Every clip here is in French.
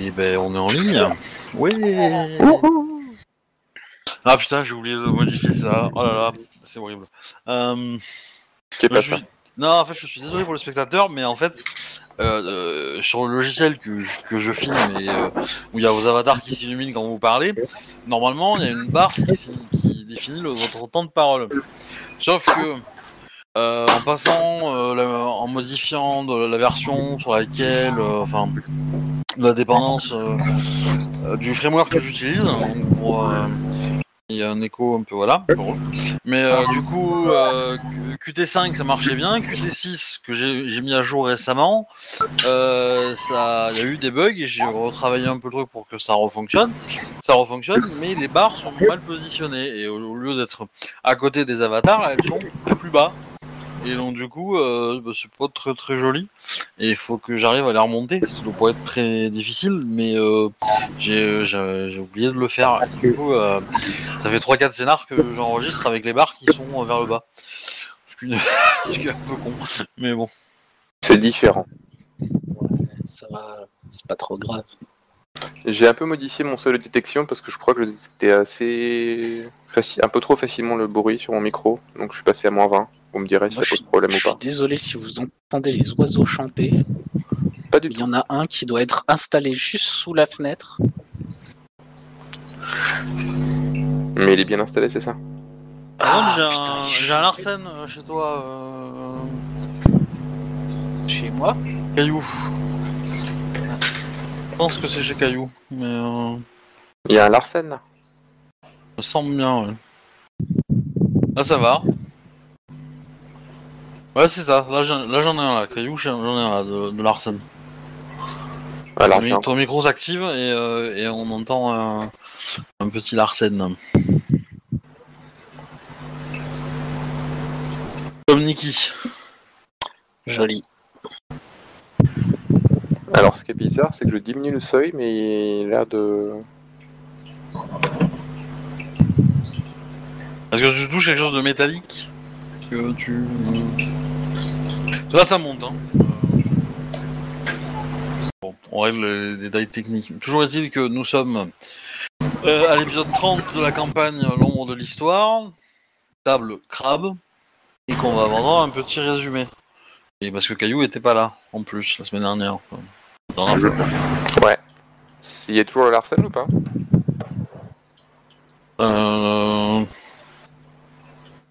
Et ben on est en ligne. Oui. Ah putain, j'ai oublié de modifier ça. Oh là là, c'est horrible. Euh, Qu'est je pas suis- ça Non, en fait, je suis désolé pour le spectateur, mais en fait, euh, euh, sur le logiciel que, que je filme et euh, où il y a vos avatars qui s'illuminent quand vous parlez, normalement, il y a une barre qui, qui définit le- votre temps de parole. Sauf que, euh, en passant, euh, la- en modifiant de la version sur laquelle, euh, enfin, la dépendance euh, du framework que j'utilise, euh, il y a un écho un peu voilà. Mais euh, du coup, euh, Qt5 ça marchait bien, Qt6 que j'ai mis à jour récemment, il y a eu des bugs et j'ai retravaillé un peu le truc pour que ça refonctionne. Ça refonctionne, mais les barres sont mal positionnées et au, au lieu d'être à côté des avatars, elles sont plus bas. Et donc du coup, euh, bah, c'est pas très très joli. Et il faut que j'arrive à les remonter. Ça doit pas être très difficile, mais euh, j'ai j'ai- j'ai oublié de le faire. Et du coup, euh, ça fait 3-4 scénars que j'enregistre avec les barres qui sont euh, vers le bas. Ce qui est un peu con, mais bon. C'est différent. Ouais, ça va, c'est pas trop grave. J'ai un peu modifié mon seuil de détection parce que je crois que je détectais assez facile, un peu trop facilement le bruit sur mon micro, donc je suis passé à moins 20. Vous me direz si ça je pose suis, problème je ou suis pas. désolé si vous entendez les oiseaux chanter. Pas du Il y tout. en a un qui doit être installé juste sous la fenêtre. Mais il est bien installé, c'est ça? Contre, Ah, j'ai putain, un, il j'ai un Larsen euh, chez toi, euh, Chez moi? Caillou. Je pense que c'est chez Caillou, mais euh, Il y a un Larsen là me semble bien, ouais. Là, ça va. Ouais, c'est ça. Là, j'en là, ai un là. Caillou, j'en ai un là de, de Larsen. Alors, ton, mi- ton micro s'active et, euh, et on entend un, un petit Larsen. Comme Niki. Joli. Alors, ce qui est bizarre, c'est que je diminue le seuil, mais il a l'air de. Est-ce que tu touches quelque chose de métallique que tu... Là, ça monte. Hein. Bon, on règle les détails techniques. Toujours est-il que nous sommes euh, à l'épisode 30 de la campagne L'ombre de l'histoire, table crabe, et qu'on va avoir un petit résumé. Et parce que Caillou était pas là, en plus, la semaine dernière. Enfin, dans la- Ouais. Il y a toujours le Larsen ou pas? Euh...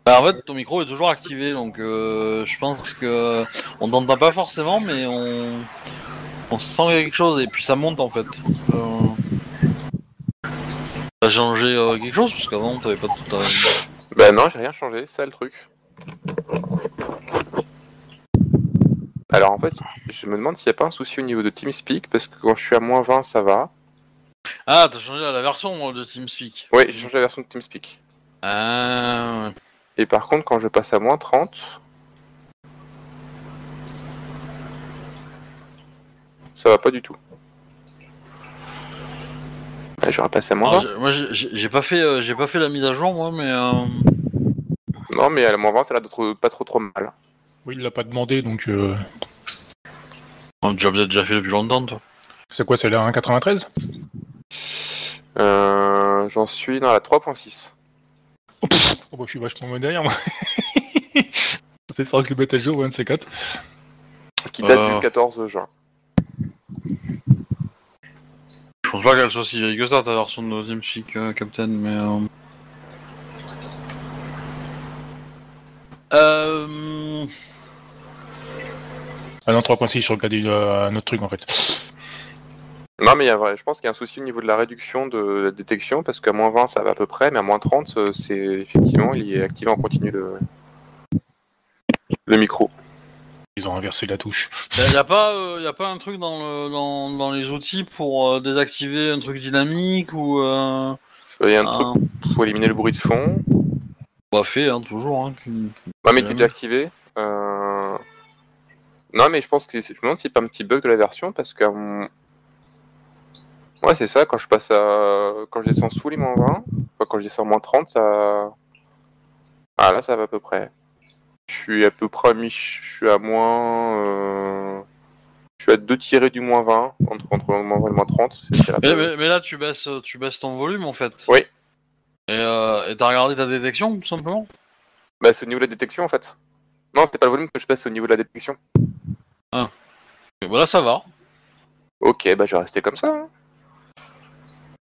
Bah, en fait, ton micro est toujours activé, donc euh, je pense que on t'entend pas forcément, mais on on sent quelque chose et puis ça monte en fait. Euh... T'as changé euh, quelque chose parce qu'avant t'avais pas tout. à- Bah non, j'ai rien changé, c'est ça le truc. Alors en fait, je me demande s'il n'y a pas un souci au niveau de TeamSpeak, parce que quand je suis à moins 20, ça va. Ah, t'as changé la version euh, de TeamSpeak. Oui, j'ai changé la version de TeamSpeak. Ah. ouais. Et par contre, quand je passe à moins 30, ça va pas du tout. Bah, J'aurais passé à moins Alors, 20. j'ai- moi j'ai- pas fait euh, j'ai pas fait la mise à jour moi, mais euh... Non, mais à la moins 20, ça a l'air d'être pas trop trop mal. Oui, il l'a pas demandé, donc euh, on a déjà peut-être déjà fait depuis longtemps toi. c'est quoi, c'est la 1.93 Euh, J'en suis dans la 3.6. oh, oh, bah, Je suis vachement moins derrière, moi. Peut-être falloir que je le mette à jour, ouais, un de ces quatre. Qui date Euh. du 14 juin. Je pense pas qu'elle soit si vieille que ça ta version de TeamSpeak euh, Captain, mais. Euh... Euh... Ah non, 3.6, je regardais euh, un autre truc en fait. Non, mais il y a vrai, je pense qu'il y a un souci au niveau de la réduction de la détection, parce qu'à moins 20, ça va à peu près, mais à moins 30, euh, c'est effectivement, il est activé en continu le, le micro. Ils ont inversé la touche. Y a, pas, euh, y a pas un truc dans, le, dans, dans les outils pour euh, désactiver un truc dynamique ou. Euh... Il y a un un- truc pour éliminer le bruit de fond. Bah, fait, hein, toujours. Hein, qui- Ouais, mais qui est Ouais. déjà activé. Euh... Non, mais je pense que c'est- je me demande si c'est pas un petit bug de la version, parce que. Ouais, c'est ça, quand je passe à. Quand je descends sous les moins 20, enfin, quand je descends moins 30, ça. Ah là, ça va à peu près. Je suis à peu près à mi. Je suis à moins. euh, Je suis à 2 tirés du moins 20, entre, entre le moins 20 et le moins 30. c'est- c'est la Mais, base. mais- mais là, tu baisses, tu baisses ton volume en fait. Oui. Et euh, t'as regardé ta détection tout simplement? Bah, c'est au niveau de la détection en fait. Non, c'est pas le volume que je baisse, c'est au niveau de la détection. Et Voilà, ça va. Ok, bah je vais rester comme ça. hein.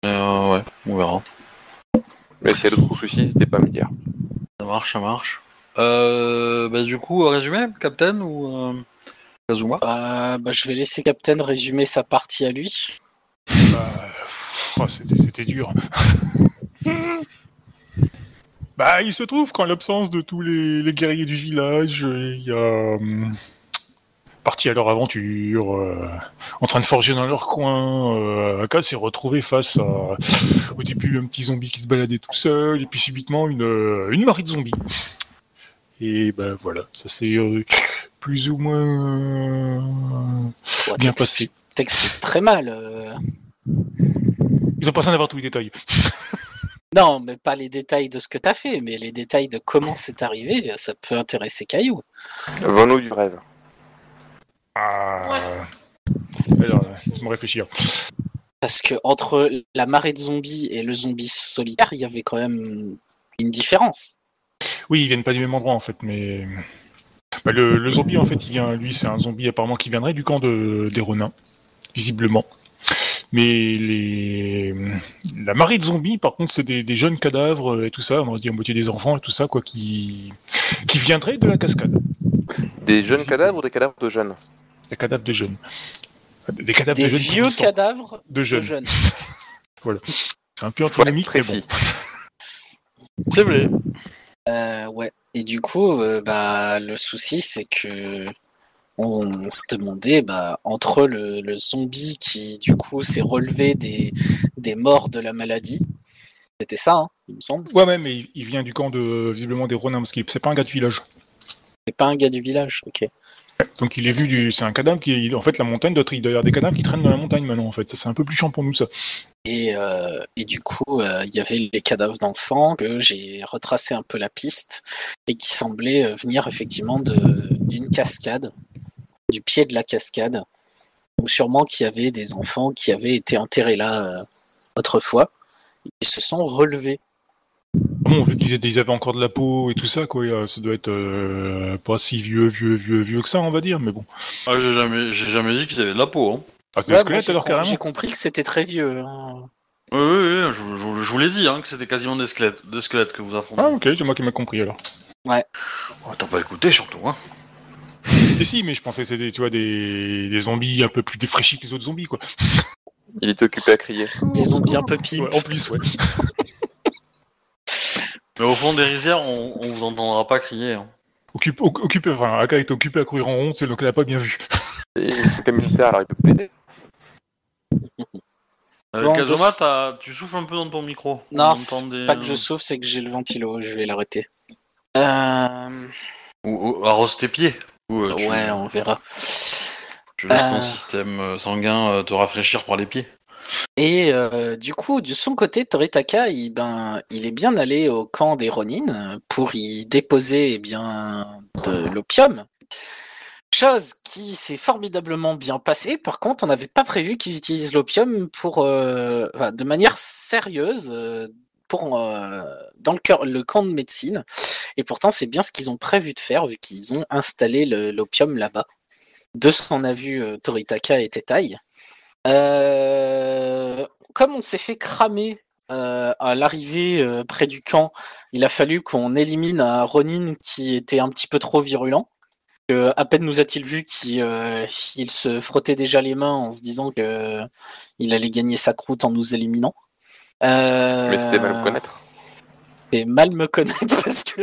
Euh, ouais, on verra. Mais s'il y a d'autres soucis, n'hésitez pas à me dire. Ça marche, ça marche. Euh, bah, du coup, résumé, Captain ou euh, Kazuma? Euh, bah, je vais laisser Captain résumer sa partie à lui. Bah, oh, c'était, c'était dur. bah, il se trouve qu'en l'absence de tous les, les guerriers du village, euh, il y a hum, parti à leur aventure, euh, en train de forger dans leur coin. Euh, Aka s'est retrouvé face à, au début, un petit zombie qui se baladait tout seul, et puis subitement une, euh, une marée de zombies. Et ben voilà, ça s'est euh, plus ou moins Ouais, bien t'expliques- passé. T'expliques très mal. euh. Ils ont pas besoin d'avoir tous les détails. Non, mais pas les détails de ce que t'as fait, mais les détails de comment c'est arrivé, ça peut intéresser Caillou. Vends-nous du rêve. Ah. Alors, laisse-moi réfléchir. Parce que entre la marée de zombies et le zombie solitaire, il y avait quand même une différence. Oui, ils viennent pas du même endroit en fait, mais Bah, le, le zombie en fait, il vient, lui, c'est un zombie apparemment qui viendrait du camp de, des Renins, visiblement. Mais les, la marée de zombies, par contre, c'est des, des jeunes cadavres et tout ça, on aurait dit à moitié des enfants et tout ça, quoi, qui, qui viendraient de la cascade. Des jeunes cadavres ou des cadavres de jeunes? Des cadavres de jeunes. Des cadavres Des de jeunes. vieux cadavres de de jeunes. jeunes. C'est un peu antinomique, mais bon. C'est vrai. Euh, ouais. Et du coup, euh, bah, le souci, c'est que on, se demandait, bah, entre le, le zombie qui, du coup, s'est relevé des, des morts de la maladie, c'était ça, hein, il me semble. Ouais, ouais, mais il- il vient du camp de, visiblement, des Renins, parce que c'est pas un gars du village. C'est pas un gars du village, ok. Donc il est vu du. C'est un cadavre qui. En fait, la montagne. Il doit y avoir des cadavres qui traînent dans la montagne maintenant, en fait. Ça, c'est un peu plus chiant pour nous, ça. Et, euh, du coup, euh, il y avait les cadavres d'enfants que j'ai retracé un peu la piste et qui semblaient euh, venir effectivement d'une cascade, du pied de la cascade. Donc sûrement qu'il y avait des enfants qui avaient été enterrés là autrefois et qui se sont relevés. Bon, vu qu'ils étaient- ils avaient encore de la peau et tout ça, quoi, ça doit être euh, pas si vieux, vieux, vieux, vieux que ça, on va dire, mais bon. Ah, j'ai jamais, j'ai jamais dit qu'ils avaient de la peau. Hein. Ah, c'est Ouais, squelette alors carrément J'ai compris que c'était très vieux. hein. Oui, oui, oui, je, je- je vous l'ai dit, hein, que c'était quasiment des squelettes, des squelettes que vous affrontez. Ah, ok, c'est moi qui m'a compris alors. Oh, T'as pas écouté surtout, hein. Et si, mais je pensais que c'était, tu vois, des, des zombies un peu plus défraîchis que les autres zombies, quoi. Il était occupé à crier. Des zombies un peu pimp. Ouais, en plus, ouais. Mais au fond des rizières, on, on vous entendra pas crier. Hein. Occupe, oc- occupé, enfin, Aka est occupé à courir en rond, c'est donc elle a pas bien vu. Et son militaire, alors il peut m'aider. Euh, Bon, Kazuma, de- t'as- tu souffles un peu dans ton micro. Non, On c'est entend des- Pas que je souffle, c'est que j'ai le ventilo. Je vais l'arrêter. Euh, Ou, ou arrose tes pieds. Ou, euh, tu, ouais, on verra. tu laisses ton Euh. système euh, sanguin euh, te rafraîchir par les pieds. Et euh, du coup, de son côté, Toritaka, il, ben, il est bien allé au camp des Ronin pour y déposer eh bien, de l'opium. Chose qui s'est formidablement bien passée. Par contre, on n'avait pas prévu qu'ils utilisent l'opium euh, de manière sérieuse euh, dans le, le camp de médecine. Et pourtant, c'est bien ce qu'ils ont prévu de faire vu qu'ils ont installé l'opium là-bas. De ce qu'on a vu, Toritaka et Tetai. Euh, comme on s'est fait cramer euh, à l'arrivée euh, près du camp, il a fallu qu'on élimine un Ronin qui était un petit peu trop virulent. Que, à peine nous a-t-il vu qu'il euh, il se frottait déjà les mains en se disant que il allait gagner sa croûte en nous éliminant. Mais c'était mal me connaître. c'est mal me connaître parce que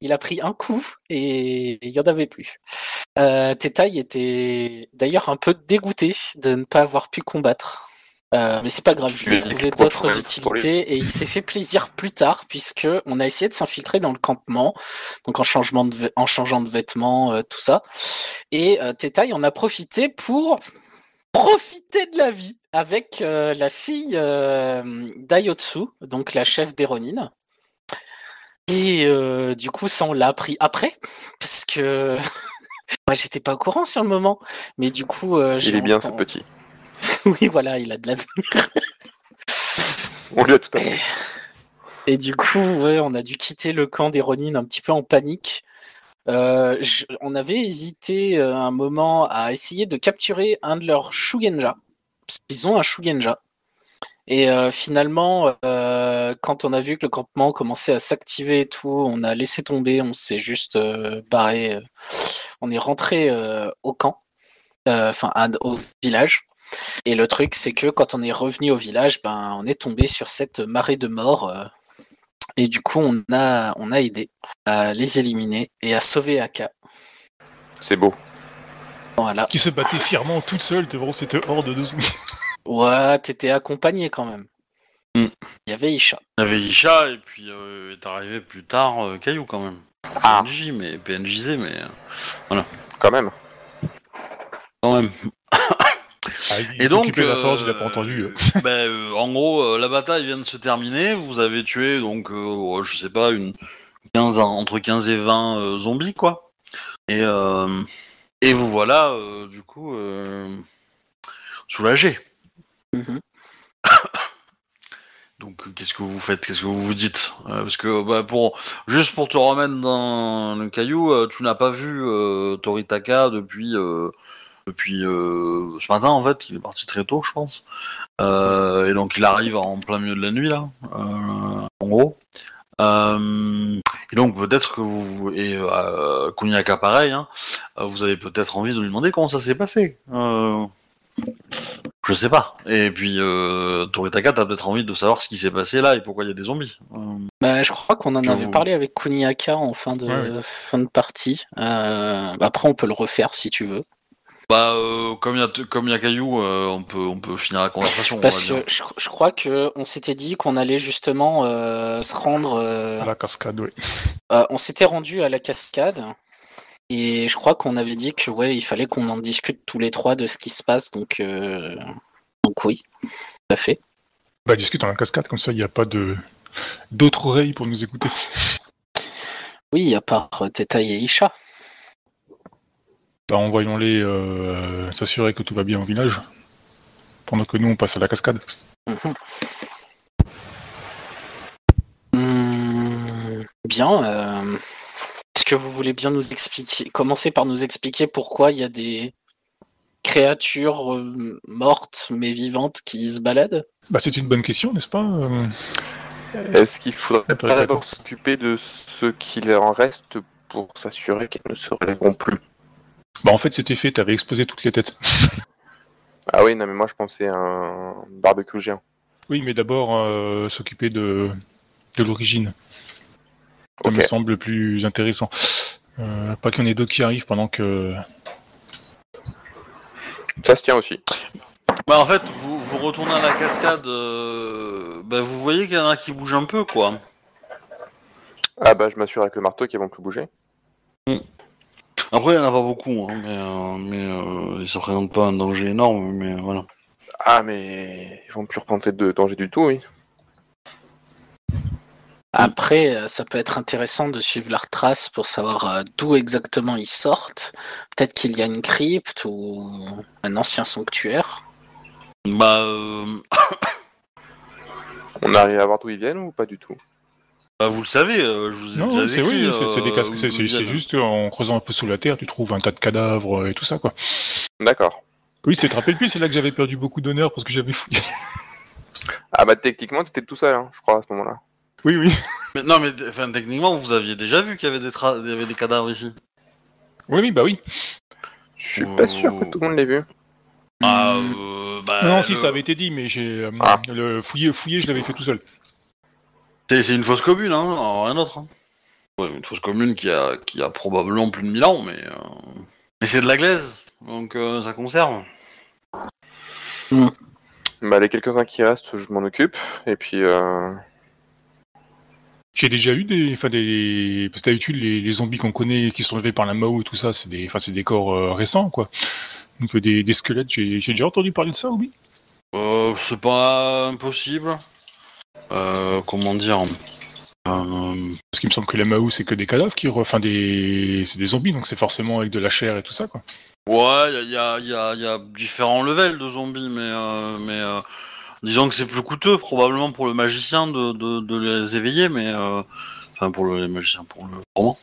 il a pris un coup et il y en avait plus. Euh, Tetai était d'ailleurs un peu dégoûté de ne pas avoir pu combattre. Euh, mais c'est pas grave, je lui ai trouvé d'autres utilités et il s'est fait plaisir plus tard puisque on a essayé de s'infiltrer dans le campement, donc en, changement de en changeant de vêtements, euh, tout ça. Et euh, Tetai en a profité pour profiter de la vie avec euh, la fille euh, d'Ayotsu, donc la chef des Ronin. Et euh, du coup, ça, on l'a appris après, parce que Moi, j'étais pas au courant sur le moment, mais du coup, euh, Il est bien ce petit. oui, voilà, il a de l'avenir. On lui a tout appris. Et du coup, ouais, on a dû quitter le camp des Ronin un petit peu en panique. Euh, je- on avait hésité euh, un moment à essayer de capturer un de leurs Shugenja. Parce qu'ils ont un Shugenja. Et euh, finalement, euh, quand on a vu que le campement commençait à s'activer et tout, on a laissé tomber, on s'est juste euh, barré. On est rentré euh, au camp, euh, enfin à- au village. Et le truc, c'est que quand on est revenu au village, ben, on est tombé sur cette marée de morts. euh, et du coup, on a, on a aidé à les éliminer et à sauver Aka. C'est beau. Voilà. Qui se battait fièrement toute seule devant cette horde de zombies. Ouais, t'étais accompagné quand même. Hmm. Il y avait Isha. Il y avait Isha et puis euh, est arrivé plus tard euh, Caillou quand même. Ah. PNJ, mais PNJZ, mais euh, Quand même. quand même. Ah, il Et donc, la forge, il a euh, pas entendu. ben, euh, en gros, euh, la bataille vient de se terminer. Vous avez tué donc, euh, je sais pas, une 15, entre 15 et 20 euh, zombies quoi. Et euh, et vous voilà euh, du coup euh, soulagé. Mhm. Donc qu'est-ce que vous faites? Qu'est-ce que vous vous dites? Euh, Parce que bah, pour juste pour te remettre dans le caillou, euh, tu n'as pas vu euh, Toritaka depuis ce matin en fait. Il est parti très tôt, je pense. Et donc il arrive en plein milieu de la nuit là, en gros. Et donc peut-être que vous et Kuniaka pareil, hein, vous avez peut-être envie de lui demander comment ça s'est passé. Je sais pas. Et puis euh, Toritaka, t'as peut-être envie de savoir ce qui s'est passé là et pourquoi il y a des zombies. Euh, Bah, je crois qu'on en Je avait vous- parlé avec Kuniaka en fin de, Ouais, ouais. fin de partie. Euh, bah, après, on peut le refaire si tu veux. bah euh, comme il y a comme il y a Caillou, euh, on peut on peut finir la conversation. on Parce que je, je crois que on s'était dit qu'on allait justement euh, se rendre. euh, À la cascade, oui. euh, on s'était rendu à la cascade. Et je crois qu'on avait dit que ouais, il fallait qu'on en discute tous les trois de ce qui se passe. Donc, euh, donc oui, tout à fait. Bah, discute dans la cascade, comme ça, il n'y a pas de d'autres oreilles pour nous écouter. Oui, à part euh, Tetaï et Isha. Bah, envoyons-les euh, s'assurer que tout va bien au village. Pendant que nous, on passe à la cascade. Mhm. Hum, bien. euh, Est-ce que vous voulez bien nous expliquer, commencer par nous expliquer pourquoi il y a des créatures euh, mortes mais vivantes qui se baladent? Bah, c'est une bonne question, n'est-ce pas euh, Est-ce qu'il faudrait pas d'abord s'occuper de ce qu'il en reste pour s'assurer qu'elles ne se relèveront plus? Bah, en fait, c'était fait, t'avais exposé toutes les têtes. Ah oui, non, mais moi je pensais à un barbecue géant. Oui, mais d'abord, euh, s'occuper de, de l'origine. Ça me semble plus intéressant. Euh, pas qu'il y en ait d'autres qui arrivent pendant que. Ça se tient aussi. Bah en fait, vous, vous retournez à la cascade, euh, bah, vous voyez qu'il y en a qui bougent un peu quoi. Ah bah je m'assure avec le marteau qu'ils vont plus bouger. Après, il y en a pas beaucoup, hein, mais, euh, mais euh, ils se représentent pas un danger énorme, mais euh, voilà. Ah mais ils vont plus représenter de danger du tout, oui. Après, euh, ça peut être intéressant de suivre leurs traces pour savoir euh, d'où exactement ils sortent. Peut-être qu'il y a une crypte ou un ancien sanctuaire. Bah, euh, On arrive à voir d'où ils viennent ou pas du tout? Bah, vous le savez, je vous ai Non, déjà c'est oui, c'est des casques. C'est juste en creusant un peu sous la terre, tu trouves un tas de cadavres et tout ça, quoi. D'accord. Oui, c'est te rappelles plus, c'est là que j'avais perdu beaucoup d'honneur parce que j'avais fouillé. Ah bah techniquement t'étais tout seul, hein, je crois, à ce moment-là. Oui, oui. Mais, non, mais enfin, techniquement, vous aviez déjà vu qu'il y avait des, tra- il y avait des cadavres ici. Oui, oui, bah oui. Je suis pas sûr que tout le monde l'ait vu. Ah, euh, bah, non, si, le- ça avait été dit, mais j'ai. euh, Ah. Le fouiller, fouiller, je l'avais fait tout seul. C'est c'est une fausse commune, hein, alors, rien d'autre. hein. Ouais, une fausse commune qui a, qui a probablement plus de 1000 ans, mais, euh, mais c'est de la glaise, donc euh, ça conserve. Bah les quelques-uns qui restent, je m'en occupe. Et puis euh... J'ai déjà eu des. Enfin, des. Parce que d'habitude, les, les zombies qu'on connaît qui sont élevés par la Mao et tout ça, c'est des, enfin, c'est des corps euh, récents, quoi. Donc, des, des squelettes, j'ai déjà entendu parler de ça, oui. Euh, c'est pas impossible. Euh, comment dire? Euh, Parce qu'il me semble que les Mao, c'est que des cadavres qui. re- Enfin, des. C'est des zombies, donc c'est forcément avec de la chair et tout ça, quoi. Ouais, il y a, y, a, y, a, y a différents levels de zombies, mais, euh, mais euh, disons que c'est plus coûteux probablement pour le magicien de, de, de les éveiller, mais euh, enfin pour le les magiciens, pour le roman,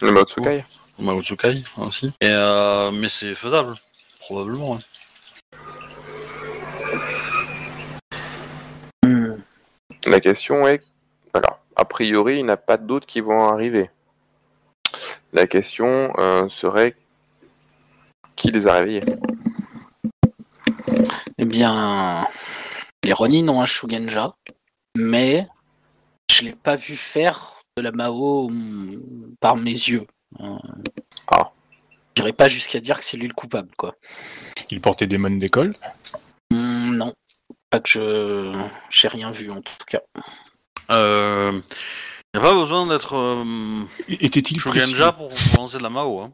Le Maotsukai. le Maotsukai aussi. Et euh, mais c'est faisable, probablement. ouais. Hmm. La question est, alors, a priori, il n'y en a pas d'autres qui vont arriver. La question euh, serait qui les a réveillés Eh bien, les Ronin ont un Shugenja, mais je l'ai pas vu faire de la Mao par mes yeux. Euh, Ah. J'irai pas jusqu'à dire que c'est lui le coupable, quoi. Il portait des mônes d'école? Hmm, non, pas que je j'ai rien vu en tout cas. Euh, y a pas besoin d'être euh, Était-il Shogenja pour, pour lancer de la Mao. Hein.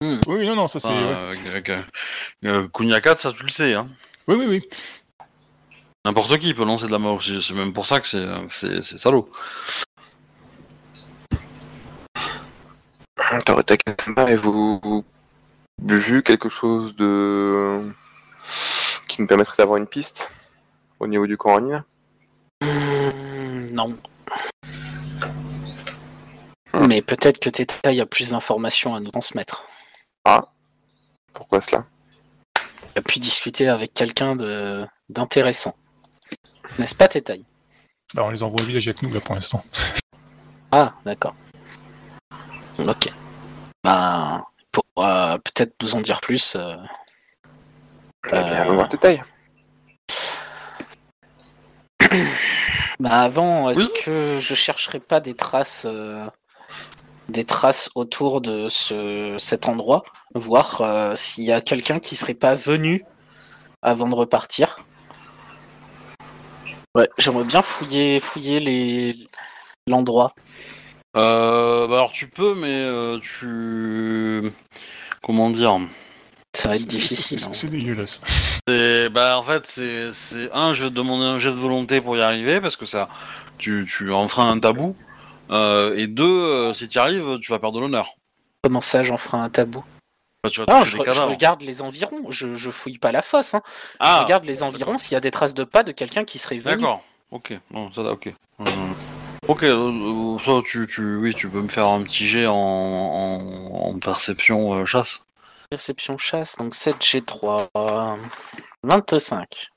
précis Oui, non, non, ça c'est. Enfin, ouais. euh, euh, Kunyaka, ça tu le sais. Hein. Oui, oui, oui. N'importe qui peut lancer de la Mao. C'est même pour ça que c'est c'est c'est salaud. Toritaka, avez-vous vous vu quelque chose de qui nous permettrait d'avoir une piste au niveau du camp Ronin Hmm, non. Mais peut-être que Teta a plus d'informations à nous transmettre. Pourquoi cela? Il a pu discuter avec quelqu'un de d'intéressant. N'est-ce pas Teta Bah, on les envoie au village avec nous là pour l'instant. Ah, d'accord. Ok. Bah, pour euh, peut-être nous en dire plus. euh, Eh bien, Euh. allons voir. Bah avant, est-ce Oui. que je chercherai pas des traces, euh, des traces autour de ce, cet endroit, voir euh, s'il y a quelqu'un qui serait pas venu avant de repartir. Ouais, j'aimerais bien fouiller, fouiller les l'endroit. Euh, bah alors tu peux, mais euh, tu comment dire? Ça va être difficile. c'est- hein. C'est dégueulasse. C'est bah en fait c'est c'est un je vais te demander un jet de volonté pour y arriver parce que ça tu tu enfreins un tabou Euh, et deux euh, si tu y arrives tu vas perdre de l'honneur. Comment ça, j'en ferai un tabou? Tu Non, je, des regarde les environs. Je, je fouille pas la fosse. Hein. Je Ah regarde les environs s'il y a des traces de pas de quelqu'un qui serait venu. d'accord. Ok non ça ok. Euh, ok euh, euh, ça tu tu oui tu peux me faire un petit jet en en, en perception euh, chasse. Perception chasse, donc 7G3. euh, 25.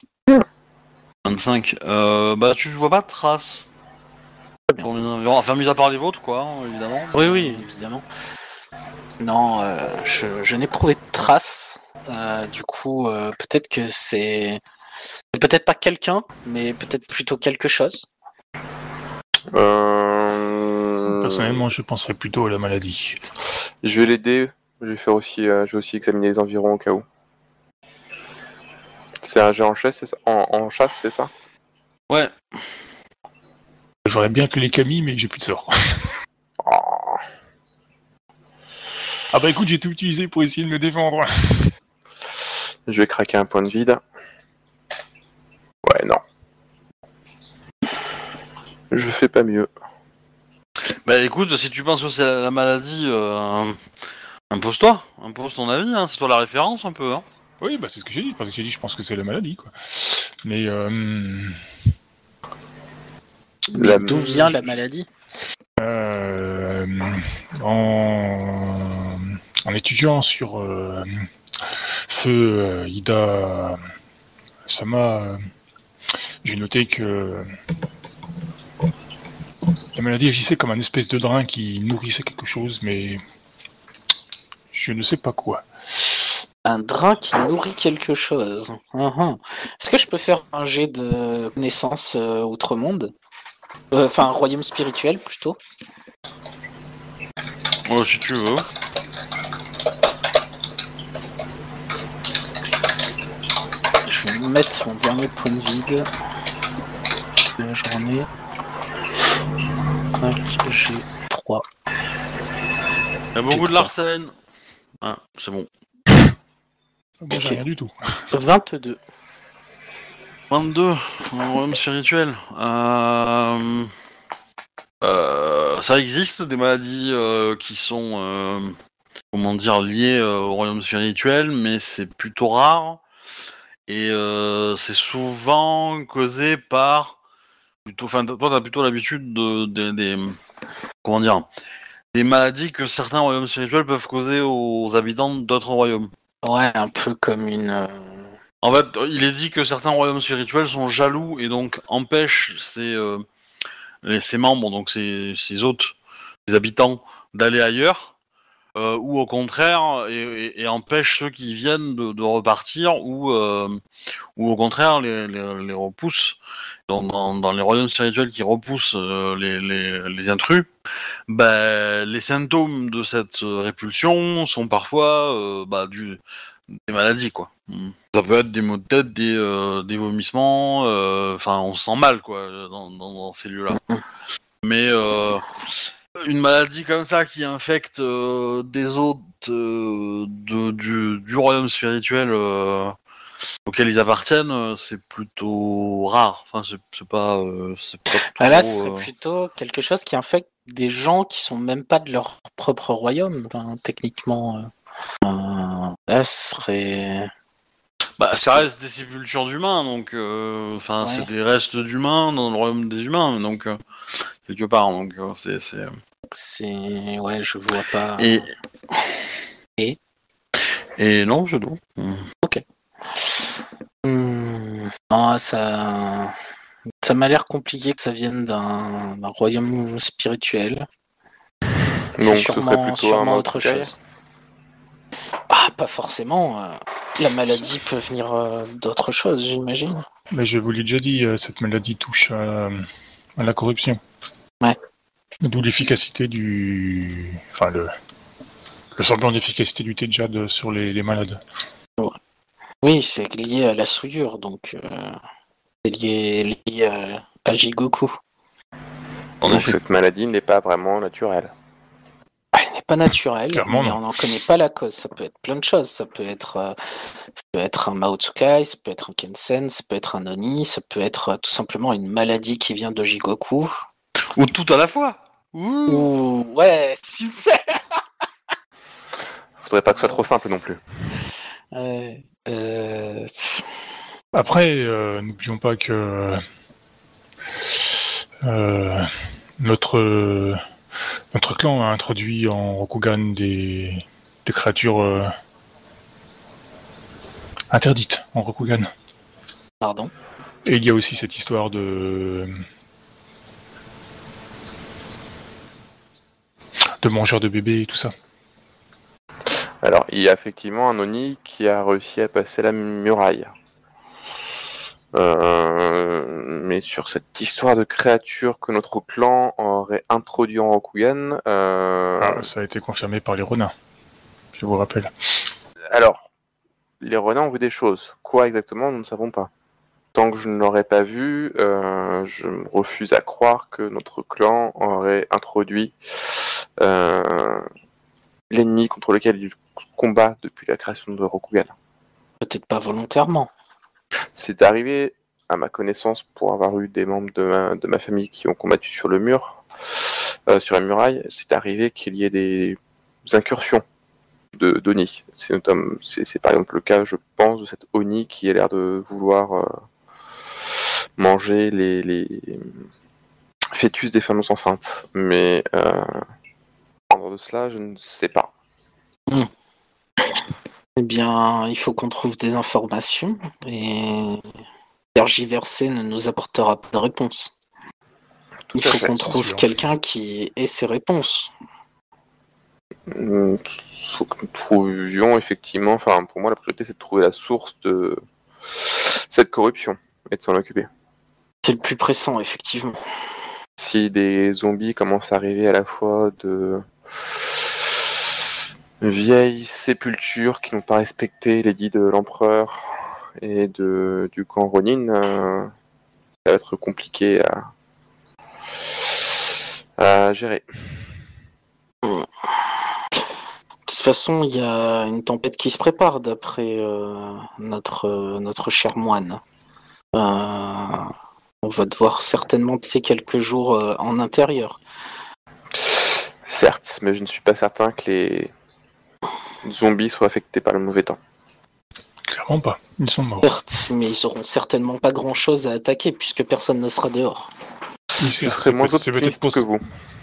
25. Euh, bah tu vois pas de traces. Bien. Dans les environs. Enfin mis à part les vôtres quoi hein, évidemment. Oui, oui, évidemment. Non, euh, je, je n'ai trouvé de traces. Euh, du coup, euh, peut-être que c'est. c'est peut-être pas quelqu'un, mais peut-être plutôt quelque chose. Euh... Personnellement, je penserais plutôt à la maladie. Je vais l'aider. Je vais faire aussi, euh, je vais aussi examiner les environs au cas où. C'est un jet en chasse, c'est ça? En, en chasse, c'est ça? Ouais. J'aurais bien que les Camille, mais j'ai plus de sort. Oh. Ah bah écoute, j'ai tout utilisé pour essayer de me défendre. Je vais craquer un point de vide. Ouais, non. Je fais pas mieux. Bah écoute, si tu penses que c'est la la maladie, euh, impose-toi, impose ton avis, hein, c'est toi la référence un peu. Hein. Oui, bah c'est ce que j'ai dit, parce que j'ai dit, je pense que c'est la maladie, quoi. Mais euh, La- d'où vient la maladie? euh, en, en étudiant sur euh, Feu euh, Ida Sama, euh, j'ai noté que la maladie agissait comme un espèce de drain qui nourrissait quelque chose, mais je ne sais pas quoi. Un drain qui nourrit quelque chose. Uhum. Est-ce que je peux faire un jet de connaissance euh, outre-monde Euh, Enfin, un royaume spirituel plutôt? Ouais, si tu veux. Je vais mettre mon dernier point de vide de la journée. 5 G3. Il y a beaucoup J'ai de Larsen. Ah, c'est bon. Moi, j'ai Ok. rien du tout. 22. 22, un royaume spirituel. Euh... Euh, ça existe des maladies euh, qui sont, euh, comment dire, liées euh, au royaume spirituel, mais c'est plutôt rare. Et euh, c'est souvent causé par. Plutôt, enfin, toi, t'as plutôt l'habitude de, de- des. Comment dire Des maladies que certains royaumes spirituels peuvent causer aux habitants d'autres royaumes. Ouais, un peu comme une. euh, En fait, il est dit que certains royaumes spirituels sont jaloux et donc empêchent ses, euh, les- ses membres, donc ses, ses hôtes, ses habitants, d'aller ailleurs, euh, ou au contraire, et, empêchent ceux qui viennent de, repartir, ou, euh, ou au contraire les, les, repoussent. Dans, les royaumes spirituels qui repoussent euh, les, les, intrus, ben, les symptômes de cette répulsion sont parfois bah, des maladies, quoi. Ça peut être des maux de tête, des, des vomissements, enfin on se sent mal quoi dans, dans- ces lieux-là. Mais euh, une maladie comme ça qui infecte euh, des hôtes euh, de- du, du royaume spirituel euh, auquel ils appartiennent, c'est plutôt rare. Enfin c'est c'est pas, c'est pas Ah, là, ce serait plutôt quelque chose qui infecte des gens qui sont même pas de leur propre royaume, techniquement. là, ce serait. Bah, ça reste des sépultures d'humains, donc euh, enfin Ouais. c'est des restes d'humains dans le royaume des humains, donc euh, quelque part, donc euh, c'est c'est. Ouais, je vois pas. et Et? Et non c'est tout. Hmm, non, ça. Ça m'a l'air compliqué que ça vienne d'un royaume spirituel. C'est Donc sûrement- sûrement autre chose. Ah, pas forcément. euh, La maladie peut venir euh, d'autre chose, j'imagine. Mais je vous l'ai déjà dit, euh, cette maladie touche à, à la corruption. Ouais. D'où l'efficacité du. Enfin, le, le semblant d'efficacité du thé de jade sur les, les malades. Oui, c'est lié à la souillure, donc euh, c'est lié, lié à, à Jigoku. Donc cette maladie n'est pas vraiment naturelle. Pas naturelle, Clairement, mais non. on n'en connaît pas la cause. Ça peut être plein de choses. Ça peut être, euh, ça peut être un Maotsukai, ça peut être un Kensen, ça peut être un Oni, ça peut être euh, tout simplement une maladie qui vient de Jigoku. Ou tout à la fois. Ouh. Ouh, ouais, super Faudrait pas que ce soit trop simple non plus. Euh, Après, euh, n'oublions pas que euh, notre, notre clan a introduit en Rokugan des, des créatures euh, interdites en Rokugan. Pardon? Et il y a aussi cette histoire de de mangeurs de bébés et tout ça. Alors, il y a effectivement un Oni qui a réussi à passer la muraille. Euh, mais sur cette histoire de créature que notre clan aurait introduit en Rokugan, euh, Ah, ça a été confirmé par les renards. Je vous rappelle. alors, les renards ont vu des choses. Quoi exactement, nous ne savons pas. Tant que je ne l'aurais pas vu, euh, je me refuse à croire que notre clan aurait introduit euh, l'ennemi contre lequel il combat depuis la création de Rokugan. Peut-être pas volontairement. C'est arrivé, à ma connaissance, pour avoir eu des membres de ma, famille qui ont combattu sur le mur, euh, sur la muraille, c'est arrivé qu'il y ait des incursions de d'Oni. C'est par exemple le cas, je pense, de cette Oni qui a l'air de vouloir euh, manger les, fœtus des femmes enceintes. Mais euh, en dehors de cela, je ne sais pas. Eh bien, il faut qu'on trouve des informations et tergiverser ne nous apportera pas de réponse. Il faut qu'on trouve quelqu'un qui ait ces réponses. Il faut que nous trouvions effectivement, enfin pour moi la priorité c'est de trouver la source de cette corruption et de s'en occuper. C'est le plus pressant, effectivement. Si des zombies commencent à arriver à la fois de vieilles sépultures qui n'ont pas respecté les dits de l'empereur et de du camp Ronin, euh, ça va être compliqué à, à gérer. De toute façon, il y a une tempête qui se prépare, d'après euh, notre, euh, notre cher moine. Euh, on va devoir certainement passer quelques jours en intérieur. mais je ne suis pas certain que les zombies soient affectés par le mauvais temps. Clairement pas. Ils sont morts. Certes, mais ils auront certainement pas grand chose à attaquer puisque personne ne sera dehors. Oui, c'est peut-être pour, que vous.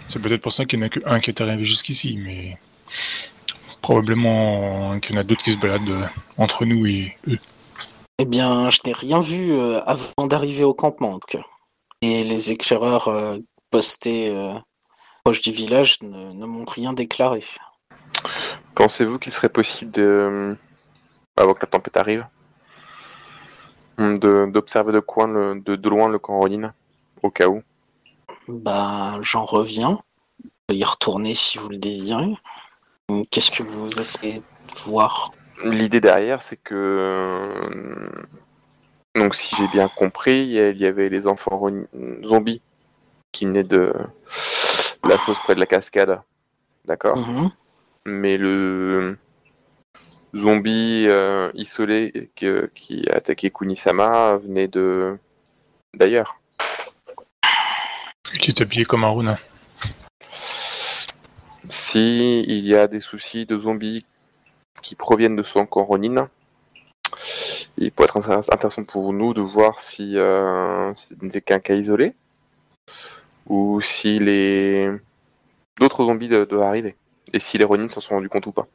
c'est peut-être pour ça qu'il n'y en a qu'un qui est arrivé jusqu'ici, mais probablement qu'il y en a d'autres qui se baladent euh, entre nous et eux. Eh bien, je n'ai rien vu euh, avant d'arriver au campement, en tout cas. Et les éclaireurs euh, postés proches du village ne, ne m'ont rien déclaré. Pensez-vous qu'il serait possible de, avant que la tempête arrive, de- d'observer de, coin le- de, de loin le camp Ronin, au cas où? Bah, j'en reviens. On peut y retourner si vous le désirez. Qu'est-ce que vous espérez voir? L'idée derrière, c'est que. euh, Donc, si j'ai bien compris, il y avait les enfants zombies qui venaient de la fosse près de la cascade. D'accord? Mhm. Mais le zombie euh, isolé que- qui a attaqué Kunisama venait de d'ailleurs. Qui est habillé comme un Ronin. Si il y a des soucis de zombies qui proviennent de son camp Ronin, il pourrait être intér- intéressant pour nous de voir si euh, ce n'était qu'un cas isolé ou si les d'autres zombies do- doivent arriver et si les Ronin s'en sont rendus compte ou pas.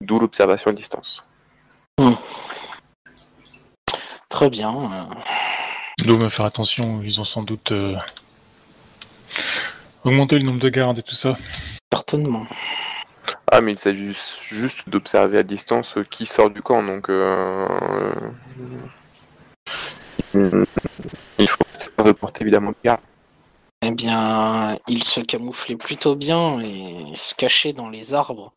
D'où l'observation à distance. Très bien. euh, Nous devons faire attention, ils ont sans doute euh, augmenté le nombre de gardes et tout ça. certainement. Ah, mais il s'agit juste- d'observer à distance euh, qui sort du camp, donc euh, il faut reporter évidemment de garde. Eh bien, ils se camouflaient plutôt bien et se cachaient dans les arbres.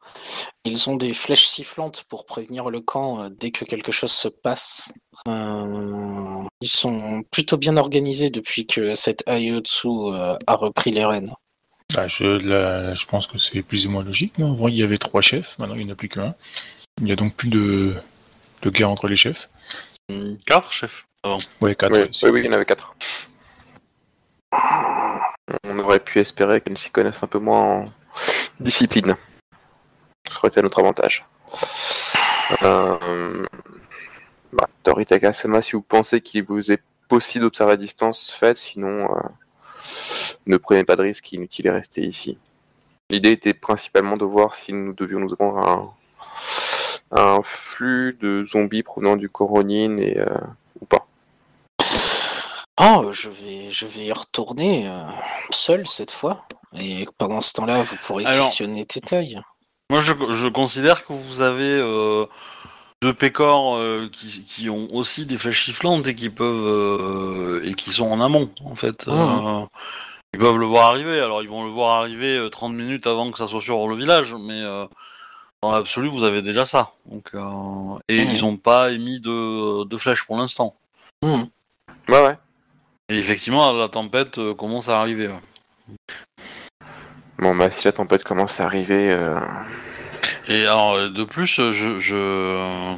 Ils ont des flèches sifflantes pour prévenir le camp euh, dès que quelque chose se passe. Euh, ils sont plutôt bien organisés depuis que cet Ayotsu euh, a repris les rênes. Bah, je, là, je pense que c'est plus ou moins logique. Non? Avant, il y avait trois chefs, maintenant il n'y en a plus qu'un. Il n'y a donc plus de, de guerre entre les chefs. Quatre chefs. Ouais, quatre. Oui, ouais, oui, oui, il y en avait quatre. On aurait pu espérer qu'elles s'y connaissent un peu moins en discipline. Aurait été à notre avantage. Euh... Bah, Toritaka Sama, si vous pensez qu'il vous est possible d'observer à distance, faites, sinon euh, ne prenez pas de risque inutile et restez ici. L'idée était principalement de voir si nous devions nous attendre à un, un flux de zombies provenant du Coronin et euh, ou pas. Oh, je vais, je vais y retourner euh, seul cette fois. Et pendant ce temps-là, vous pourrez Alors- questionner Tétail. Moi, je, je considère que vous avez euh, deux pécores euh, qui, qui ont aussi des flèches sifflantes et qui peuvent euh, et qui sont en amont, en fait. Ah. Euh, ils peuvent le voir arriver. Alors, ils vont le voir arriver euh, 30 minutes avant que ça soit sur le village, mais euh, dans l'absolu, vous avez déjà ça. Donc, euh, et Mhm. ils n'ont pas émis de, de flèches pour l'instant. Hmm. Ouais, ouais. Et effectivement, la tempête euh, commence à arriver. ouais. Bon, bah, si la tempête commence à arriver, euh, Et alors, euh, de plus, euh, je, je,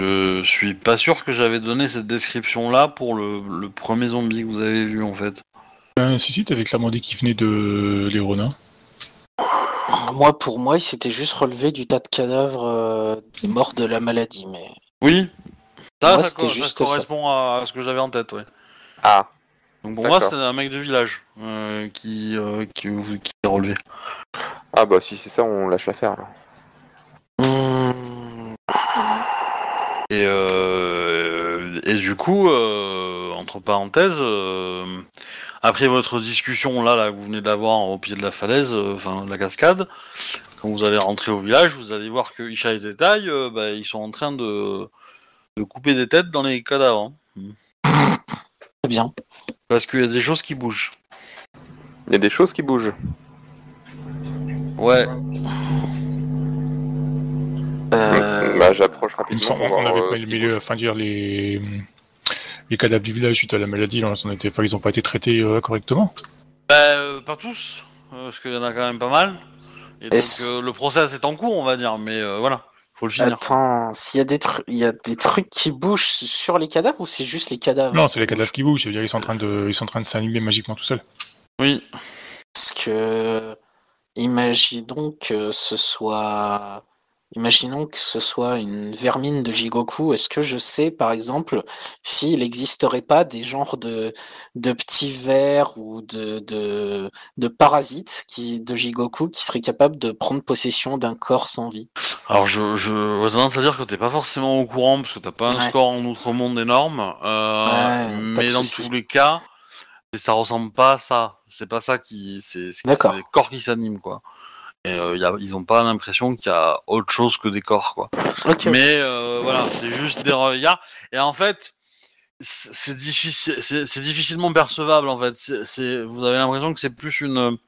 je suis pas sûr que j'avais donné cette description-là pour le, le premier zombie que vous avez vu, en fait. Euh, si, si, t'avais clairement dit qu'il venait de les Ronins. Moi, pour moi, il s'était juste relevé du tas de cadavres euh, des morts de la maladie, mais Oui, ça, Moi, ça, c'était co- ça juste ça. correspond à, à ce que j'avais en tête, ouais. Ah, Donc pour moi, c'est un mec de village euh, qui, euh, qui, qui est relevé. ah bah si c'est ça, on lâche l'affaire là. Hmm. Et, euh, et du coup, euh, entre parenthèses, euh, après votre discussion là, là que vous venez d'avoir au pied de la falaise, euh, enfin de la cascade, quand vous allez rentrer au village, vous allez voir que Isha et Détail, euh, bah, ils sont en train de, de couper des têtes dans les cadavres. hein. Très bien. Parce qu'il y a des choses qui bougent. Il y a des choses qui bougent. Ouais. Euh, Bah j'approche Il me rapidement. semble pour qu'on voir, n'avait euh, pas le, bouge. enfin dire les les cadavres du village suite à la maladie, là, on était, enfin, ils n'ont pas été traités euh, correctement. Bah, euh, pas tous, parce qu'il y en a quand même pas mal. Et donc euh, le process est en cours, on va dire, mais euh, voilà, faut le finir. Attends, s'il y a des trucs, il y a des trucs qui bougent sur les cadavres ou c'est juste les cadavres Non, c'est les cadavres qui bougent. C'est-à-dire ils sont en train de, ils sont en train de s'animer magiquement tout seuls. Oui. Parce que imaginons que ce soit, imaginons que ce soit une vermine de Jigoku. Est-ce que je sais, par exemple, s'il n'existerait pas des genres de, de petits vers ou de, de, de parasites qui, de Jigoku qui seraient capables de prendre possession d'un corps sans vie? Alors je, je j'aurais tendance à dire que t'es pas forcément au courant parce que t'as pas un Ouais. score en outre-monde énorme, euh, Ouais, mais dans tous les cas, ça ressemble pas à ça. C'est pas ça qui, c'est c'est- c'est les corps qui s'animent quoi. Et euh, y a, ils ont pas l'impression qu'il y a autre chose que des corps quoi. Mais euh, voilà, c'est juste des regards. Et en fait, c'est c'est difficile, c'est c'est difficilement percevable en fait. C'est, vous avez l'impression que c'est plus une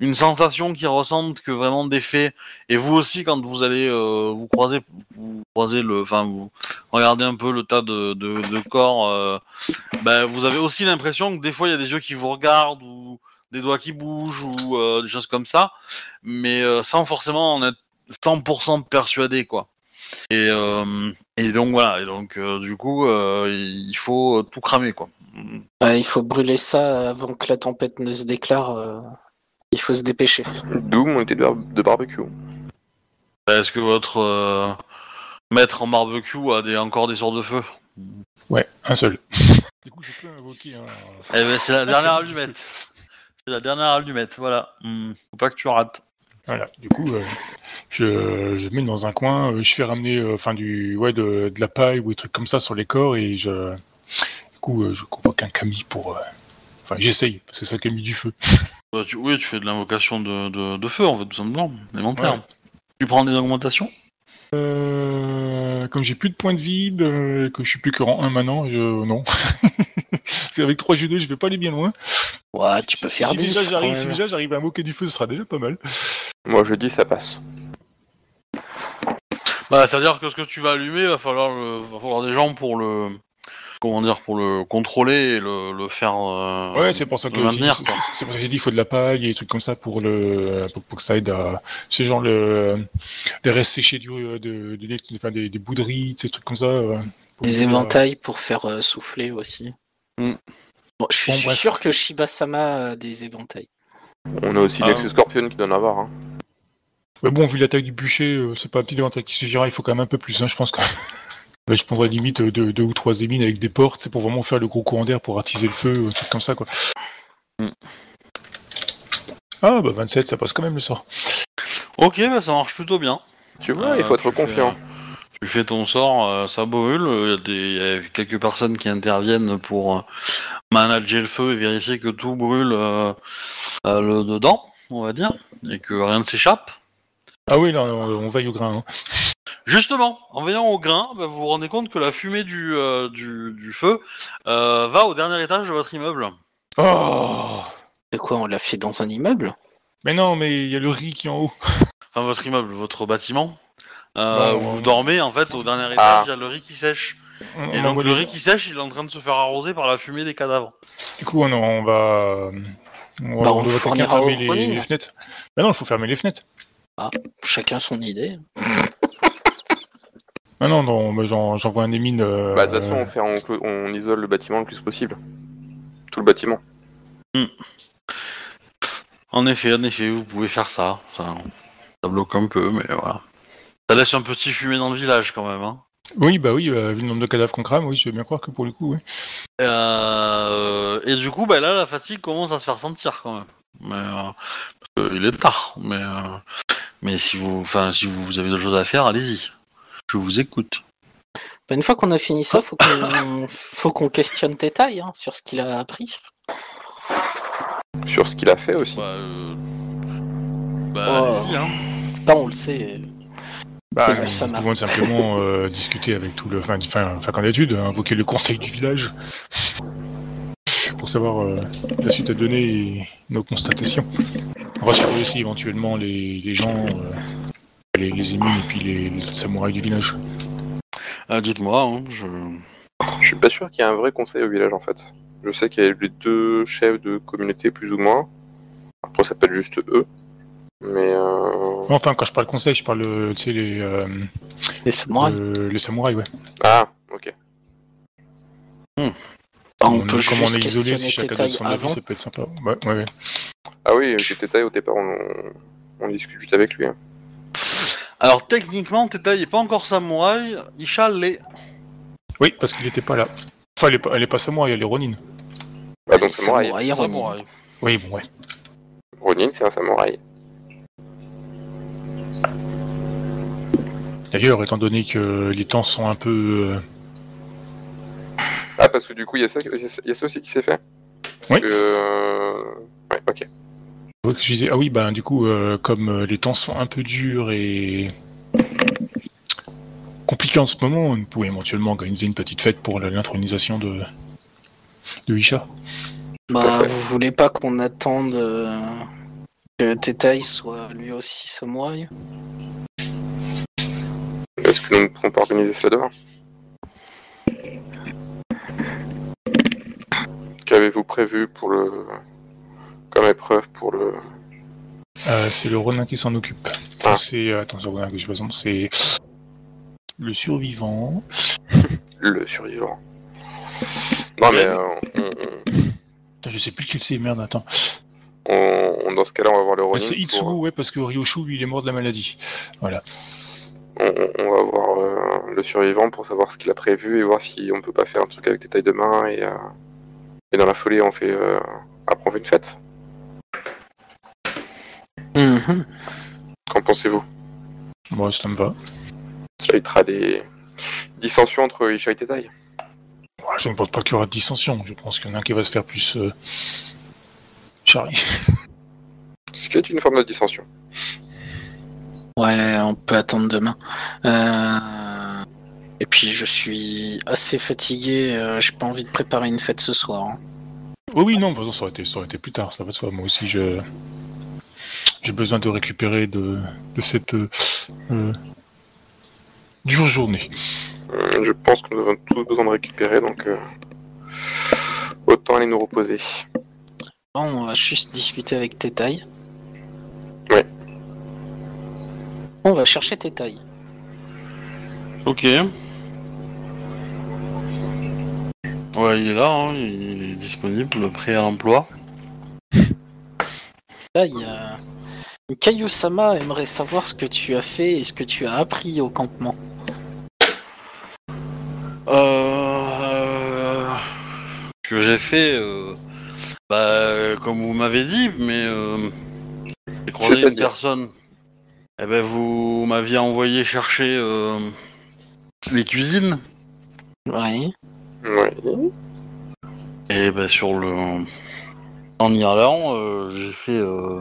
une sensation qui ressemble que vraiment des faits. Et vous aussi, quand vous allez euh, vous croiser, vous croisez le, enfin vous regardez un peu le tas de, de, de corps, euh, ben, vous avez aussi l'impression que des fois il y a des yeux qui vous regardent ou des doigts qui bougent ou euh, des choses comme ça, mais euh, sans forcément en être 100% persuadé quoi. Et, euh, et donc voilà, et donc euh, du coup euh, il faut tout cramer quoi. Ouais, il faut brûler ça avant que la tempête ne se déclare. euh, Il faut se dépêcher. D'où mon idée de, bar- de barbecue. Est-ce que votre euh, maître en barbecue a des, encore des sorts de feu? Ouais, un seul. Du coup, je peux invoquer un. Eh ben, c'est la dernière allumette. C'est la dernière allumette, voilà. Hmm, Faut pas que tu rates. Voilà, du coup, euh, je, je mets dans un coin, euh, je fais ramener euh, enfin du, ouais, de, de la paille ou des trucs comme ça sur les corps et je, du coup, je convoque un kami pour, enfin, j'essaye parce que c'est un kami du feu. Bah, tu- oui, tu fais de l'invocation de, de, de feu, en fait, tout simplement. Élémentaire. Ouais. Tu prends des augmentations? Euh, comme j'ai plus de points de vide, que je suis plus que rang 1 maintenant, je, non. Parce qu'avec 3 G2, je vais pas aller bien loin. Ouais, tu peux Si- faire si 10 déjà quand j'arrive, si déjà j'arrive à invoquer du feu, ce sera déjà pas mal. Moi je dis ça passe. Bah, c'est-à-dire que ce que tu vas allumer, va falloir, le, va falloir des gens pour le. Comment dire Pour le contrôler et le, le faire. euh, Ouais, c'est pour ça que j'ai maintenir, dit- quoi. c'est- c'est pour ça que j'ai dit il faut de la paille et des trucs comme ça pour le pour, pour que ça aide à c'est genre le les restes séchés du de, de, de- enfin, des, des bouderies, ces trucs comme ça. euh, pour Des éventails pour faire euh, souffler aussi. Bon, je suis Bon, sûr que Shiba-sama a des éventails. On a aussi Ah. l'ex Scorpion qui donne à avoir. Hein. Mais bon, vu la taille du bûcher, euh, c'est pas un petit éventail qui suffira, il faut quand même un peu plus, hein, je pense que. Là, je prendrais limite euh, deux, deux ou trois émines avec des portes, c'est pour vraiment faire le gros courant d'air pour attiser le feu, un truc comme ça quoi. Hmm. Ah bah 27, ça passe quand même le sort. Ok, bah, ça marche plutôt bien. Tu vois, Euh, il faut être fais, confiant. euh, tu fais ton sort, euh, ça brûle. Il y, a des- y a quelques personnes qui interviennent pour euh, manager le feu et vérifier que tout brûle euh, euh, le dedans, on va dire, et que rien ne s'échappe. Ah oui, là, on, on veille au grain. hein. Justement, en veillant au grain, bah, vous vous rendez compte que la fumée du, euh, du, du feu euh, va au dernier étage de votre immeuble. Oh De quoi on l'a fait dans un immeuble? Mais non, mais il y a le riz qui est en haut. Enfin, votre immeuble, votre bâtiment. Euh, où vous dormez, en fait, au dernier étage, Ah. il y a le riz qui sèche. On- Et on donc, le riz qui sèche, il est en train de se faire arroser par la fumée des cadavres. Du coup, on, on va. On, Bah, quelqu'un fournira fermer au les, les fenêtres. Bah non, il faut fermer les fenêtres. Chacun son idée. Ah non, non, mais j'en- j'envoie un émine. euh, Bah de toute façon, on, fait, on, on isole le bâtiment le plus possible. Tout le bâtiment. En effet, en effet, vous pouvez faire ça. Ça, ça bloque un peu, mais voilà. Ça laisse un petit fumée dans le village quand même. Hein. Oui, bah oui, euh, vu le nombre de cadavres qu'on crame, oui, je veux bien croire que pour le coup, oui. Euh, et du coup, bah là, la fatigue commence à se faire sentir quand même. Mais, euh, parce qu'il est tard. Mais, euh, mais si vous, enfin, si vous avez d'autres choses à faire, allez-y. Je vous écoute. Bah, une fois qu'on a fini ça, faut qu'on faut qu'on questionne Tétail hein, sur ce qu'il a appris. Sur ce qu'il a fait aussi. Bah, euh, bah Oh. allez-y. Hein. Ça, on le sait. Bah, nous pouvons simplement euh, discuter avec tout le. Enfin, enfin, enfin qu'en étude, invoquer le conseil du village. Pour savoir euh, la suite à donner et nos constatations. Rassurer aussi éventuellement les, les gens, euh, les, les émines et puis les, les samouraïs du village. Ah, Dites-moi. Hein, je... Je suis pas sûr qu'il y ait un vrai conseil au village en fait. Je sais qu'il y a les deux chefs de communauté plus ou moins. Après ça peut être juste eux. Mais euh... Enfin, quand je parle conseil, je parle, euh, tu sais, les, euh, Les samouraïs. euh, les samouraïs, ouais. Ah, ok. Bah, on Comme peut comme juste on est isolé, questionner si chacun Tétaï donne son avis, avant. ça peut être sympa. Ouais, ouais, ouais. Ah oui, j'ai détail au départ, on, on discute juste avec lui. hein. Alors techniquement, Teta il est pas encore samouraï, Isha l'est. Oui, parce qu'il était pas là. Enfin, elle est pas, elle est pas samouraï, elle est Ronin. Ah, donc samouraï. Samouraï, Ronin. Samouraï. Oui, bon, ouais. Ronin, c'est un samouraï. D'ailleurs, étant donné que les temps sont un peu. euh, Ah, parce que du coup, il y, a ça- il y a ça aussi qui s'est fait Parce Oui. que, euh, Ouais, ok. je disais, ah oui, ben du coup, euh, comme les temps sont un peu durs et compliqués en ce moment, on pourrait éventuellement organiser une petite fête pour l'intronisation de de Isha. Bah, vous voulez pas qu'on attende euh, que Tétaï soit lui aussi samouraï Ne pourrons pas organiser cela demain Qu'avez-vous prévu pour le. comme épreuve pour le. Euh, c'est le Ronin qui s'en occupe. Ah. C'est euh, attends, c'est le Ronin que je son c'est le survivant. le survivant Non, mais euh, on, Je sais plus quel c'est, merde, attends. on- on- dans ce cas-là, on va voir le Ouais, Ronin. c'est pour- Itsugu, ouais, parce que Ryoshu, lui, il est mort de la maladie. Voilà. On, va voir euh, le survivant pour savoir ce qu'il a prévu et voir si on peut pas faire un truc avec des tailles de main et, euh, et dans la folie on fait euh, après on fait une fête. Mhm. Qu'en pensez-vous? Moi, ça me va. Ça évitera des dissensions entre Isha et Tetai? Ouais, je ne pense pas qu'il y aura de dissension. Je pense qu'il y en a un qui va se faire plus. Euh... Charlie. Ce qui est une forme de dissension. Ouais, on peut attendre demain. Euh, Et puis je suis assez fatigué, euh, j'ai pas envie de préparer une fête ce soir. hein. Oui, oui, non, de toute façon, ça aurait été, ça aurait été plus tard, ça va de soi. Moi aussi, je. J'ai besoin de récupérer de, de cette. euh, euh, dure journée. Euh, je pense que nous avons tous besoin de récupérer donc euh, autant aller nous reposer. Bon, on va juste discuter avec Tétaï. Ouais. On va chercher Tétaï. Ok. Ouais, il est là, hein, il est disponible, prêt à l'emploi. Tétaï, euh... Kayu-sama aimerait savoir ce que tu as fait et ce que tu as appris au campement. Euh... Ce que j'ai fait, euh, bah, comme vous m'avez dit, mais euh, j'ai croisé une personne. Eh ben, vous m'aviez envoyé chercher euh, les cuisines. Ouais. Oui. Et ben, sur le. En y allant, euh, j'ai fait euh,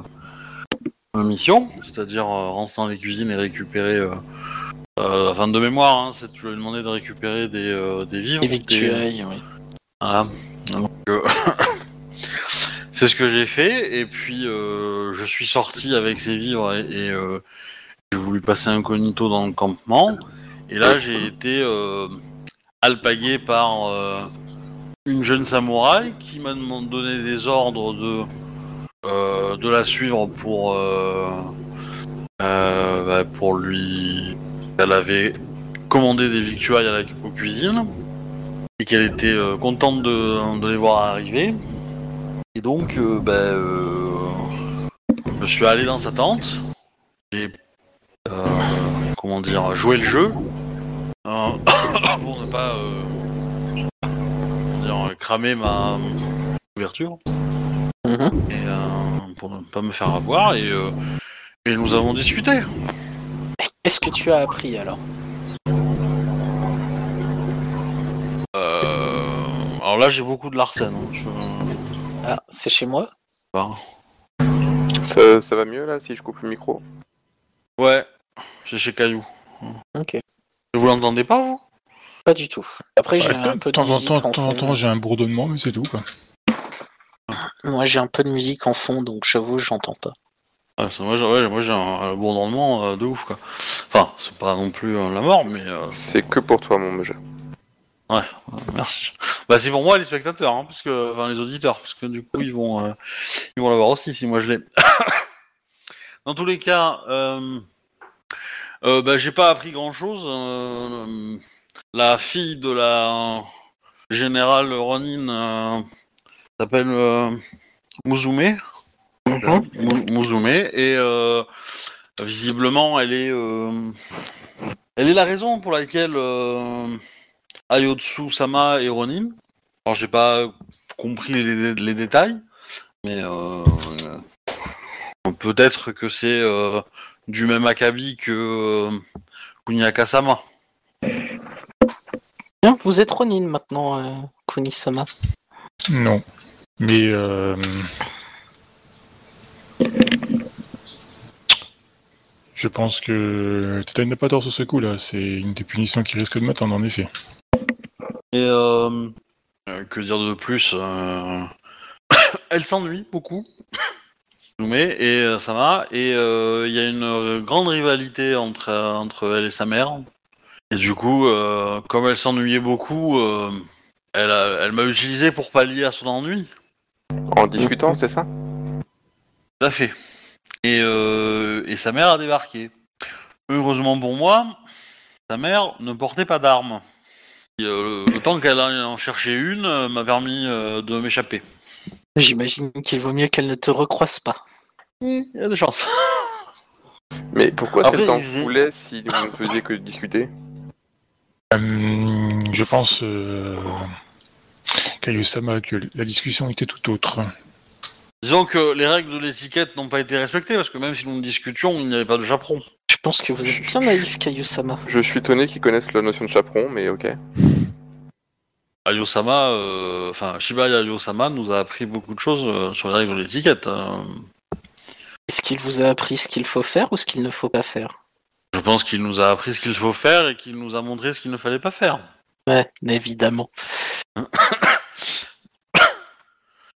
ma mission, c'est-à-dire euh, rentrer dans les cuisines et récupérer. Euh, euh, enfin, de mémoire, hein, c'est tu lui as demandé de récupérer des, des vivres. Des- victuailles, oui. Voilà. Donc, c'est ce que j'ai fait, et puis euh, je suis sorti avec ces vivres et, et, euh, j'ai voulu passer incognito dans le campement. Et là, j'ai été euh, alpagué par euh, une jeune samouraï qui m'a demandé donné des ordres de euh, de la suivre pour bah, pour lui. Elle avait commandé des victuailles à la aux cuisines et qu'elle était contente de, de les voir arriver. Et donc, euh, je suis allé dans sa tente. J'ai, comment dire, joué le jeu. euh, pour ne pas euh, dire, cramer ma couverture. Mhm. Et euh, pour ne pas me faire avoir. Et, euh, et nous avons discuté. Qu'est-ce que tu as appris alors Euh, alors là, j'ai beaucoup de Larsen. hein, je- Ah, c'est chez moi? ça va mieux là si je coupe le micro? Ouais, c'est chez Caillou. Ok. Vous l'entendez pas, vous? Pas du tout. Après, j'ai Ouais, un de peu de temps en musique temps, en de temps en fond. temps, j'ai un bourdonnement, mais c'est tout. Quoi. Moi, j'ai un peu de musique en fond, donc j'avoue, j'entends pas. Ouais, Moi, j'ai ouais, un, bourdonnement euh, de ouf, quoi. Enfin, c'est pas non plus euh, la mort, mais euh, C'est que pour toi mon jeu. euh, merci. Bah, c'est pour moi les spectateurs, hein, parce que, enfin, les auditeurs, parce que du coup, ils vont, euh, ils vont l'avoir aussi si moi je l'ai. Dans tous les cas, euh, euh, bah, j'ai pas appris grand chose. la fille de la général Ronin euh, s'appelle euh, Muzume. Mhm. Mu- Muzume et euh, visiblement elle est euh, elle est la raison pour laquelle euh, Ayotsu Sama et Ronin. Alors j'ai pas compris les, les détails, mais euh, euh, peut-être que c'est euh, du même acabit que euh, Kunyaka Sama. Bien, vous êtes Ronin maintenant, euh, Kunisama. Non. Mais euh, je pense que Teta n'a pas tort sur ce coup-là. C'est une des punitions qui risque de m'attendre en effet. Et euh, que dire de plus euh, Elle s'ennuie beaucoup. Et euh, Sama et euh, il y a une euh, grande rivalité entre entre elle et sa mère. Et du coup, euh, comme elle s'ennuyait beaucoup, elle a- elle m'a utilisé pour pallier à son ennui. En discutant, c'est ça? Tout à fait. Et, euh, et sa mère a débarqué. Heureusement pour moi, sa mère ne portait pas d'armes. Et, euh, le temps qu'elle en cherchait une euh, m'a permis euh, de m'échapper. J'imagine qu'il vaut mieux qu'elle ne te recroise pas. Il y a des chances. Mais pourquoi Après, est-ce qu'elle il faisait- t'en voulait si vous ne faisiez que discuter Euh, je pense, euh, Kaio-sama, que la discussion était tout autre. Disons que les règles de l'étiquette n'ont pas été respectées parce que même si nous discutions, il n'y avait pas de chaperon. Je pense que vous êtes bien naïf, Kayu-sama. Je suis étonné qu'ils connaissent la notion de chaperon, mais ok. Ayosama, euh, enfin Shiba Ayosama nous a appris beaucoup de choses euh, sur les règles de l'étiquette. euh. Est-ce qu'il vous a appris ce qu'il faut faire ou ce qu'il ne faut pas faire? Je pense qu'il nous a appris ce qu'il faut faire et qu'il nous a montré ce qu'il ne fallait pas faire. Ouais, évidemment.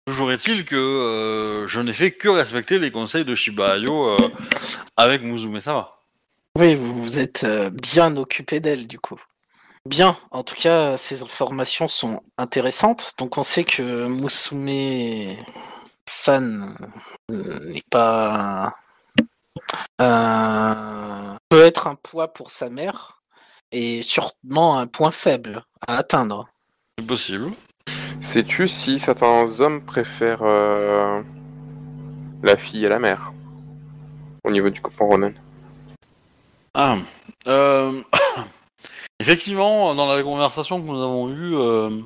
Toujours est-il que euh, je n'ai fait que respecter les conseils de Shiba Ayo euh, avec Muzume Sama. Oui, vous vous êtes euh, bien occupé d'elle, du coup. Bien, en tout cas, ces informations sont intéressantes. Donc, on sait que Musume San n'est pas. euh, peut être un poids pour sa mère et sûrement un point faible à atteindre. C'est possible. Sais-tu si certains hommes préfèrent euh, la fille à la mère Au niveau du copain Ronan. Ah, euh, effectivement, dans la conversation que nous avons eue, euh,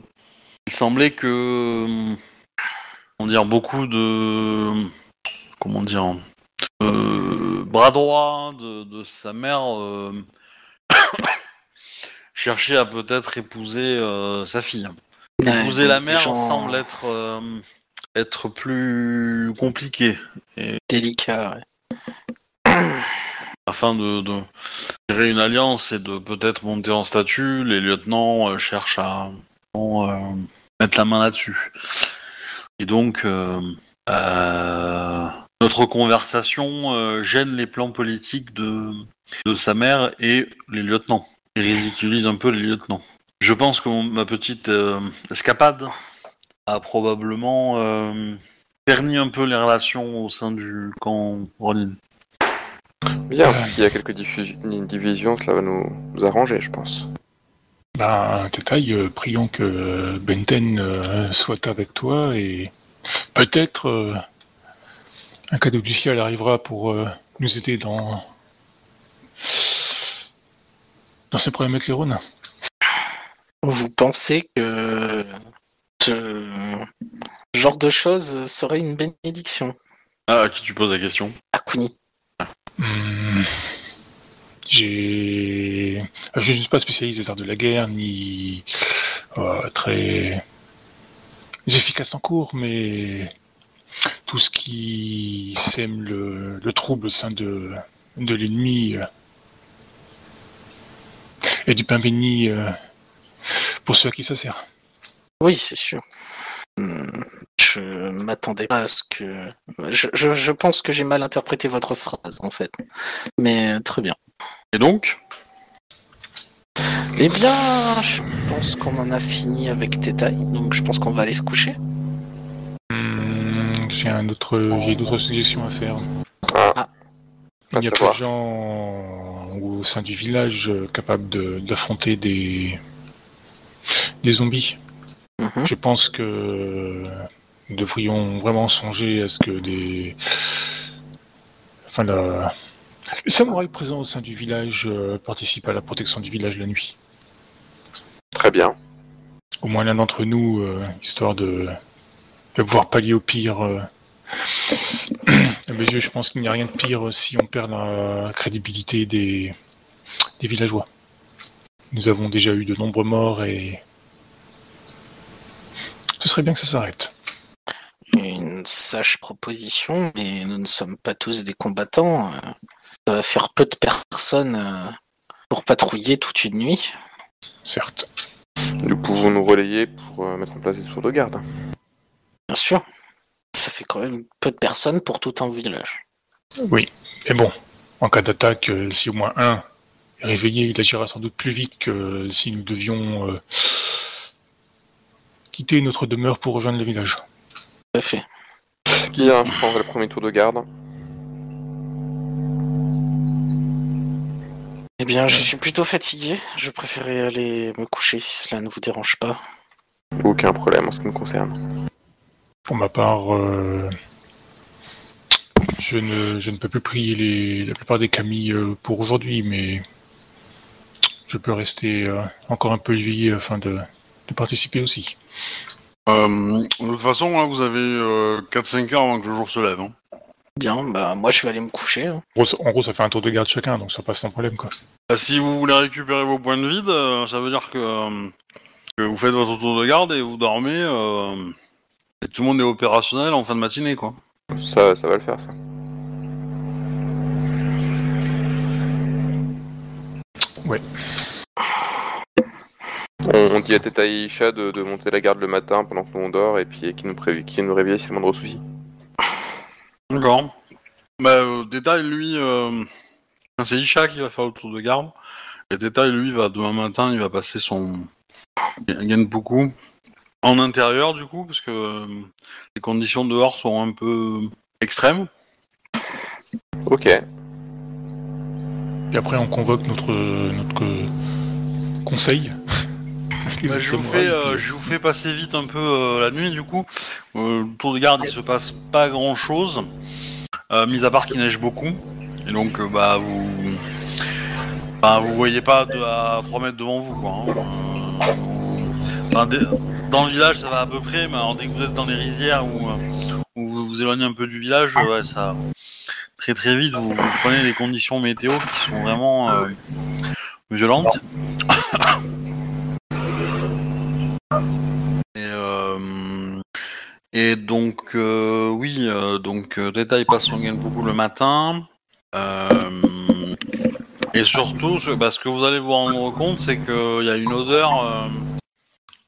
il semblait que, euh, comment dire, beaucoup de, comment dire, euh, bras droit de, de sa mère euh, cherchait à peut-être épouser sa fille. Épouser la mère semble être être plus compliqué délicat. ouais. Afin de, de créer une alliance et de peut-être monter en statut, les lieutenants euh, cherchent à euh, mettre la main là-dessus. Et donc, euh, notre conversation gêne les plans politiques de, sa mère et les lieutenants. Il ridiculise un peu les lieutenants. Je pense que ma petite escapade a probablement terni un peu les relations au sein du camp Ronin. Bien, Euh. s'il y a quelques divisions, cela va nous, nous arranger, je pense. Ben, Tetaï, euh, prions que Benten euh, soit avec toi et peut-être euh, un cadeau du ciel arrivera pour euh, nous aider dans dans ces problèmes avec les Rhônes. Vous pensez que ce genre de choses serait une bénédiction? Ah, à qui tu poses la question? Akuni. Hmm. J'ai. Je ne suis pas spécialiste des arts de la guerre, ni euh, très efficace en cours, mais tout ce qui sème le, le trouble au sein de, l'ennemi euh, est du pain béni euh, pour ceux à qui ça sert. Oui, c'est sûr. Je m'attendais pas à ce que. Je, je- je pense que j'ai mal interprété votre phrase, en fait. Mais euh, très bien. Et donc? Eh bien, je pense qu'on en a fini avec Tetaï, donc je pense qu'on va aller se coucher. Hmm, j'ai un autre, j'ai d'autres suggestions à faire. Ah. Il n'y a pas de gens au sein du village euh, capables de- d'affronter des des zombies. Mhm. Je pense que nous devrions vraiment songer à ce que des. Enfin, la... les samouraïs présents au sein du village euh, participent à la protection du village la nuit. Très bien. Au moins l'un d'entre nous, euh, histoire de... de pouvoir pallier au pire. euh. À mes yeux, je pense qu'il n'y a rien de pire si on perd la crédibilité des, des villageois. Nous avons déjà eu de nombreux morts et. Ce serait bien que ça s'arrête. Une sage proposition, mais nous ne sommes pas tous des combattants. euh, Ça va faire peu de personnes euh, pour patrouiller toute une nuit. Certes. Nous pouvons nous relayer pour euh, mettre en place des tours de garde. Bien sûr. Ça fait quand même peu de personnes pour tout un village. Oui. Mais bon, en cas d'attaque, si au moins un est réveillé, il agira sans doute plus vite que si nous devions euh, quitter notre demeure pour rejoindre le village. Tout à fait. Qui a le premier tour de garde Eh bien, je suis plutôt fatigué. Je préférais aller me coucher si cela ne vous dérange pas. Aucun problème en ce qui me concerne. Pour ma part, euh, je, ne, je ne peux plus prier les, la plupart des camis euh, pour aujourd'hui, mais je peux rester euh, encore un peu éveillé afin de, de participer aussi. Euh, de toute façon, là, vous avez euh, 4-5 heures avant que le jour se lève. hein. Bien, bah moi je vais aller me coucher. hein. En gros, en gros, ça fait un tour de garde chacun, donc ça passe sans problème. quoi. Bah, si vous voulez récupérer vos points de vide, euh, ça veut dire que, euh, que vous faites votre tour de garde et vous dormez. euh, et tout le monde est opérationnel en fin de matinée, quoi. Ça, ça va le faire, ça. On, on dit à Teta et Isha de, de monter la garde le matin pendant que nous on dort et puis qui nous, prévi- qui nous réveille si le moindre souci. D'accord. Bah, euh, détail, lui, euh, c'est Isha qui va faire le tour de garde. Et détail, lui, va demain matin, il va passer son beaucoup en intérieur, du coup, parce que euh, les conditions dehors sont un peu extrêmes. Ok. Et après, on convoque notre, notre conseil. Les Bah, autres je, vous samouraïs, fais, euh, je vous fais passer vite un peu euh, la nuit, du coup. Euh, le tour de garde, il se passe pas grand chose, mis à part qu'il neige beaucoup. Et donc, bah, vous. Bah, vous voyez pas de, à 3 mètres devant vous, quoi. hein. Enfin, dans le village, ça va à peu près, mais alors, dès que vous êtes dans les rizières ou où vous vous éloignez un peu du village, ouais, ça. Très très vite, vous, vous prenez des conditions météo qui sont vraiment violentes. Et, euh, et donc, euh, oui, euh, donc Détail passe son beaucoup le matin. Et surtout, ce, bah, ce que vous allez vous rendre compte, c'est qu'il y a une odeur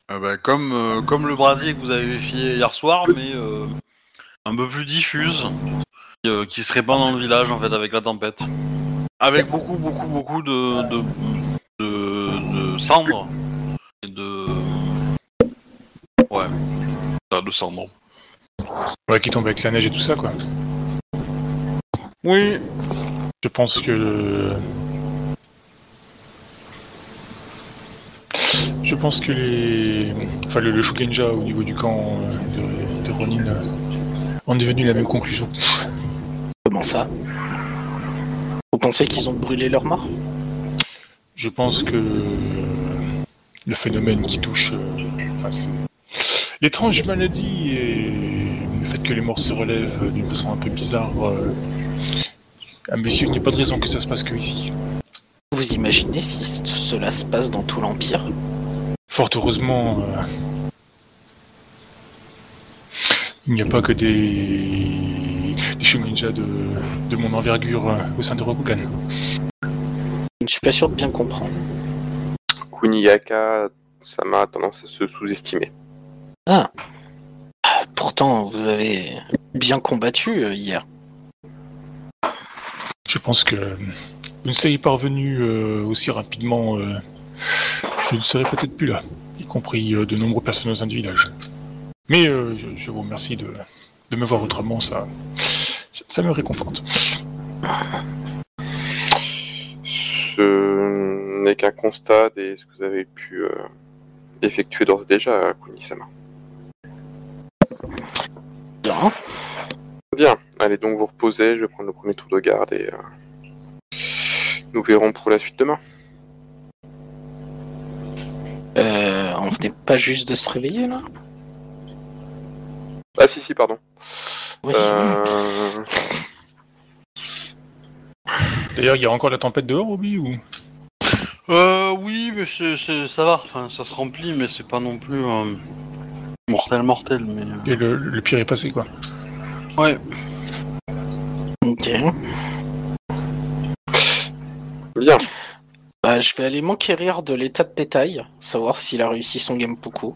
bah, comme, comme le brasier que vous avez fait hier soir, mais un peu plus diffuse, qui se répand dans le village en fait avec la tempête. Avec beaucoup, beaucoup, beaucoup de, de cendres et de. Ouais. Ah, de cendres. Ouais, qui tombe avec la neige et tout ça, quoi. Oui. Je pense que. Je pense que les. Enfin, le, le Shugenja au niveau du camp euh, de, de Ronin euh, en est venu à la même conclusion. Comment ça? Vous pensez qu'ils ont brûlé leur mort? Je pense que le phénomène qui touche euh, enfin, c'est l'étrange maladie et le fait que les morts se relèvent d'une façon un peu bizarre. Euh, à mes yeux, il n'y a pas de raison que ça se passe que ici. Vous imaginez si cela se passe dans tout l'Empire? Fort heureusement, euh, il n'y a pas que des, des de mon envergure euh, au sein de Rokugan. Je ne suis pas sûr de bien comprendre. Kuniyaka, ça m'a tendance à se sous-estimer. Ah Pourtant, vous avez bien combattu euh, hier. Je pense que vous ne seriez pas revenu euh, aussi rapidement. euh, je ne serais peut-être plus là, y compris euh, de nombreux personnes au sein du village. Mais euh, je, je vous remercie de, de me voir autrement, ça, ça, ça me réconforte. Ce n'est qu'un constat de ce que vous avez pu euh, effectué d'ores et déjà, Kunisama. Bien. Bien, allez donc vous reposer, je vais prendre le premier tour de garde et euh, nous verrons pour la suite demain. Euh, on venait pas juste de se réveiller là? Ah si si pardon. Oui. Euh, D'ailleurs, il y a encore la tempête dehors, Obi ou? Euh, oui, mais c'est, c'est- ça va. Enfin, ça se remplit, mais c'est pas non plus euh, mortel, mortel. Mais euh, Et le, le pire est passé, quoi. ouais. Ok. Bien, Bah, je vais aller m'enquérir de l'état de détail, savoir s'il a réussi son game Poku.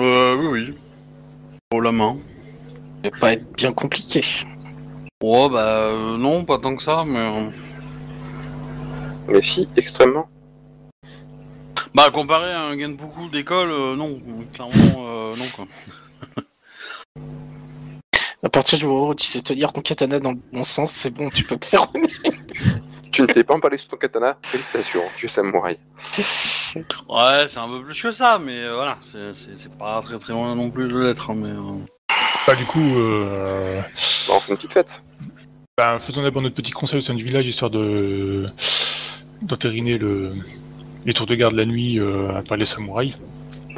Euh, oui, oui. Pour la main. Ça va pas être bien compliqué. Oh, bah euh, non, pas tant que ça, mais. euh, mais si, extrêmement. Bah, comparé à un Genpuku d'école, euh, non. Clairement, euh, non, quoi. À partir du moment où tu sais tenir ton katana dans le bon sens, c'est bon, tu peux te faire Tu ne t'es pas emballé sur ton katana Félicitations, tu es samouraï. Ouais, c'est un peu plus que ça, mais euh, voilà. C'est, c'est, c'est pas très très loin non plus de l'être, hein, mais. euh, Bah, du coup, euh, Bah, on fait une petite fête. bah, faisons d'abord notre petit conseil au sein du village, histoire de d'entériner le... les tours de garde la nuit euh, par les samouraïs,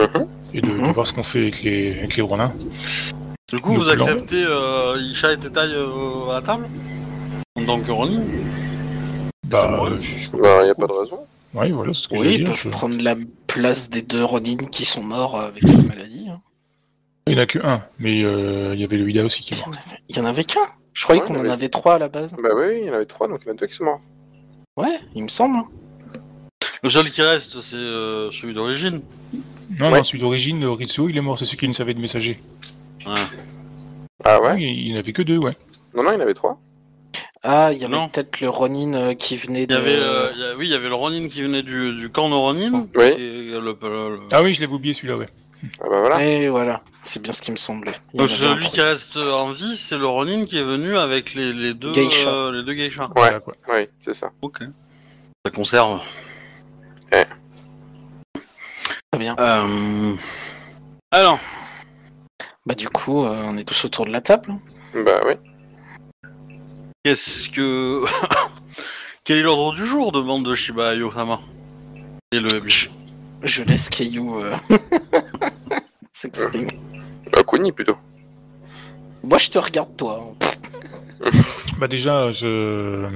Mhm. et de, de Mhm. voir ce qu'on fait avec les, avec les Ronins. Du coup, Le vous plan. acceptez euh, Isha et Tetai euh, à la table? En tant que Ronin Bah, euh, je- Bah, y a pas de raison. Ouais, voilà, ce que Oui, ils dire. peuvent je- prendre la place des deux Ronin qui sont morts avec la maladie. hein. Il n'y en a que un, mais euh, il y avait le Ida aussi qui Il est y mort. en avait, il y en avait qu'un Je croyais Ouais, qu'on il en avait- avait trois à la base. Bah oui, il y en avait trois, donc il y en a deux qui sont morts. Ouais, il me semble. Le seul qui reste, c'est euh, celui d'origine. Non, Ouais. non, celui d'origine, euh, Ritsuo, il est mort, c'est celui qui ne savait de messager. Ouais. Ah ouais il n'y en avait que deux, ouais. Non, non, il y en avait trois. Ah, il y avait Non. peut-être le Ronin euh, qui venait Il de. y avait, euh, il y a- oui, il y avait le Ronin qui venait du, du camp de Ronin. Oui. Et le, le- le- Ah oui, je l'avais oublié celui-là, ouais. Ah bah voilà. Et voilà, c'est bien ce qui me semblait. Il y en Donc avait un celui qui troisième. reste en vie, c'est le Ronin qui est venu avec les, les deux Geisha. euh, les deux geishas. Voilà, quoi. Oui, c'est ça. Ok. Ça conserve. Très bien. Euh... Alors, Bah du coup, euh, on est tous autour de la table. Bah oui. qu'est-ce que quel est l'ordre du jour demande de Shiba Yosama Et le Je, je laisse Keiyu euh, s'exprimer. Bah Kuni plutôt. Moi, je te regarde toi. Bah déjà, je...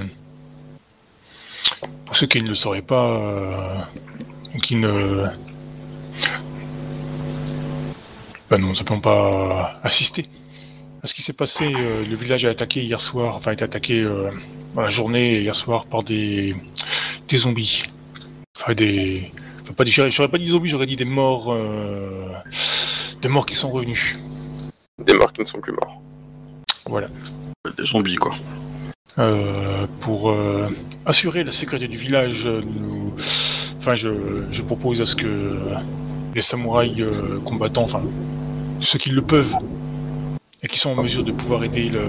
Pour ceux qui ne le sauraient pas, euh, ou qui ne... Bah non, simplement pas assister à ce qui s'est passé. euh, le village a attaqué hier soir, enfin a été attaqué euh, dans la journée hier soir par des, des zombies. Enfin des... Enfin, pas des... J'aurais pas dit zombies, j'aurais dit des morts... euh, Des morts qui sont revenus. Des morts qui ne sont plus morts. Voilà. des zombies quoi. Euh, pour euh, assurer la sécurité du village, euh, nous... enfin, je, je propose à ce que les samouraïs euh, combattants, enfin, ceux qui le peuvent et qui sont en mesure de pouvoir aider le...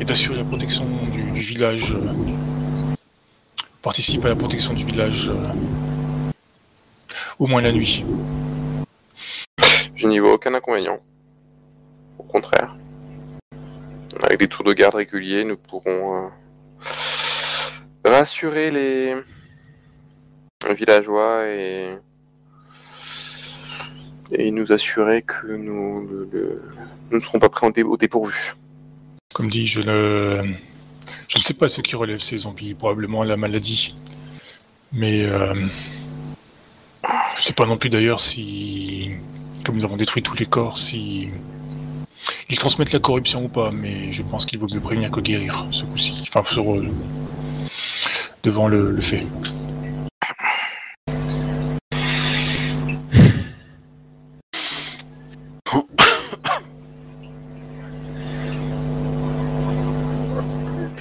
et d'assurer la protection du, du village, participent à la protection du village au moins la nuit. Je n'y vois aucun inconvénient. Au contraire. Avec des tours de garde réguliers, nous pourrons euh, rassurer les villageois et nous assurer que nous, ne serons pas pris au dépourvu. Comme dit, je ne, je ne sais pas ce qui relève ces zombies, probablement la maladie. Mais euh, je ne sais pas non plus d'ailleurs si, comme nous avons détruit tous les corps, si ils transmettent la corruption ou pas. Mais je pense qu'il vaut mieux prévenir que guérir ce coup-ci. Enfin, sur, euh, devant le, le fait.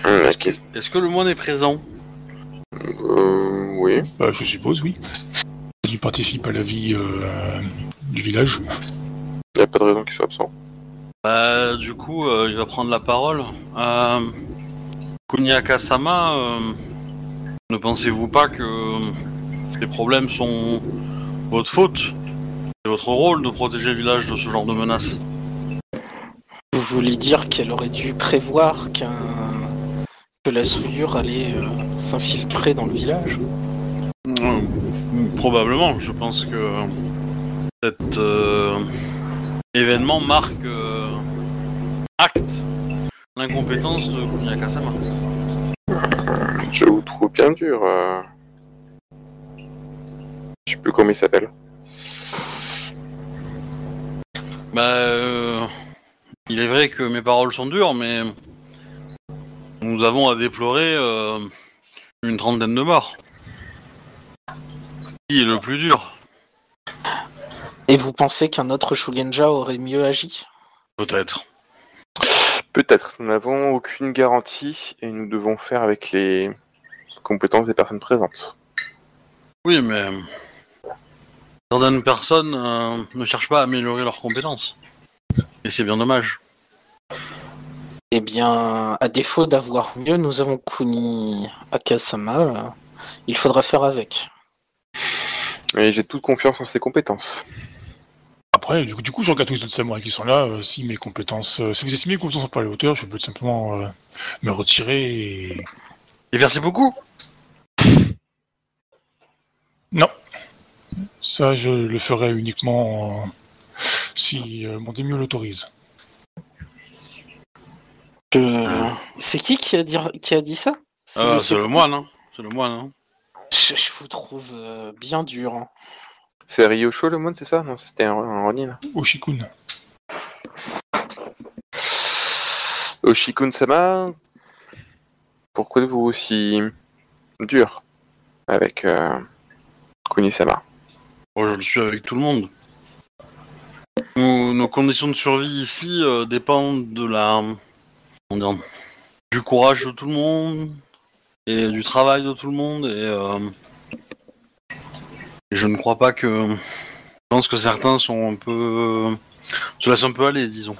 Hum. Est-ce que le moine est présent? Euh, oui. Bah, je suppose, oui. Il participe à la vie euh, du village. Il n'y a pas de raison qu'il soit absent. Bah, du coup, euh, il va prendre la parole. Euh, Kunyaka-sama, euh, ne pensez-vous pas que ces problèmes sont votre faute C'est votre rôle de protéger le village de ce genre de menaces. Vous voulez dire qu'elle aurait dû prévoir qu'un que la souillure allait s'infiltrer dans le village? Probablement, je pense que cet euh, événement marque euh, acte l'incompétence de Kunyakasama. Je vous trouve bien dur. euh. Je sais plus comment il s'appelle. Bah, euh, il est vrai que mes paroles sont dures, mais nous avons à déplorer euh, une trentaine de morts. Qui est le plus dur? Et vous pensez qu'un autre Shugenja aurait mieux agi? Peut-être. Peut-être. Nous n'avons aucune garantie et nous devons faire avec les compétences des personnes présentes. Oui, mais certaines personnes euh, ne cherchent pas à améliorer leurs compétences. Et c'est bien dommage. Eh bien, à défaut d'avoir mieux, nous avons Kuni Akasama. Il faudra faire avec. Et j'ai toute confiance en ses compétences. Après, du coup, du coup, je regarde tous les autres samouraïs qui sont là. euh, si mes compétences, euh, si vous estimez que mes compétences sont pas à la hauteur, je peux tout simplement euh, me retirer et... Et merci beaucoup Non. Ça, je le ferai uniquement euh, si euh, mon démieux l'autorise. Je- C'est qui qui a dit, qui a dit ça? C'est Euh, le C'est le second moine, hein C'est le moine, hein Je, je vous trouve euh, bien dur. hein. C'est Ryosho le moine, c'est ça? Non, c'était un, un Ronin. Oshikun. Oshikun-sama, pourquoi êtes-vous aussi dur avec euh, Kuni-sama je le suis avec tout le monde. Nos, nos conditions de survie ici euh, dépendent de la... dire, du courage de tout le monde et du travail de tout le monde et, euh, et je ne crois pas que... Je pense que certains sont un peu... se laissent un peu aller, disons.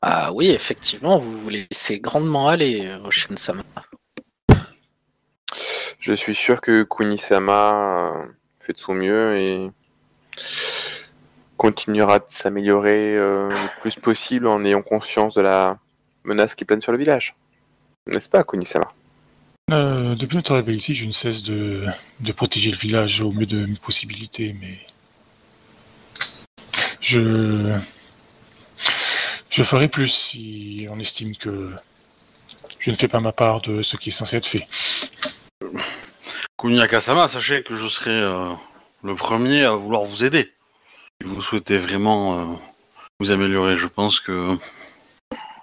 Ah oui, effectivement, vous vous laissez grandement aller, Oshin-sama. Je suis sûr que Kuni-sama euh, fait de son mieux et continuera de s'améliorer euh, le plus possible en ayant conscience de la menace qui plane sur le village. N'est-ce pas, Kuni-sama? Euh, depuis notre arrivée ici, je ne cesse de, protéger le village au mieux de mes possibilités, mais je ferai plus si on estime que je ne fais pas ma part de ce qui est censé être fait. Kunyakasama, sachez que je serai euh, le premier à vouloir vous aider. Si vous souhaitez vraiment euh, vous améliorer, je pense que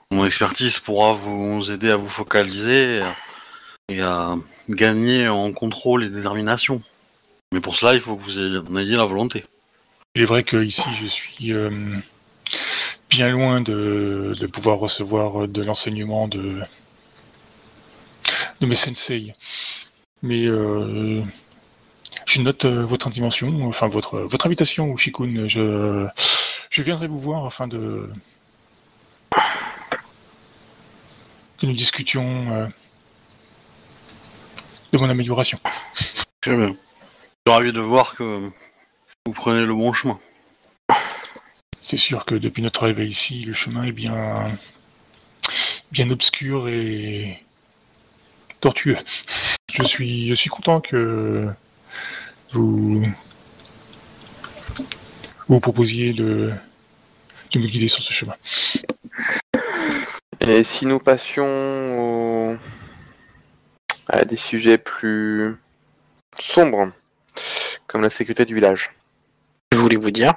mon expertise pourra vous aider à vous focaliser et à gagner en contrôle et détermination. Mais pour cela, il faut que vous en ayez la volonté. Il est vrai que ici, je suis euh, bien loin de, pouvoir recevoir de l'enseignement de, de mes sensei. Mais euh, je note euh, votre dimension, enfin votre, votre invitation, Ushikun. Je, viendrai vous voir afin de que nous discutions euh, de mon amélioration. Très bien. Je suis ravi de voir que vous prenez le bon chemin. C'est sûr que depuis notre arrivée ici, le chemin est bien, bien obscur et tortueux. Je suis, je suis content que vous vous proposiez de, de me guider sur ce chemin. Et si nous passions à des sujets plus sombres, comme la sécurité du village. Que voulez-vous dire?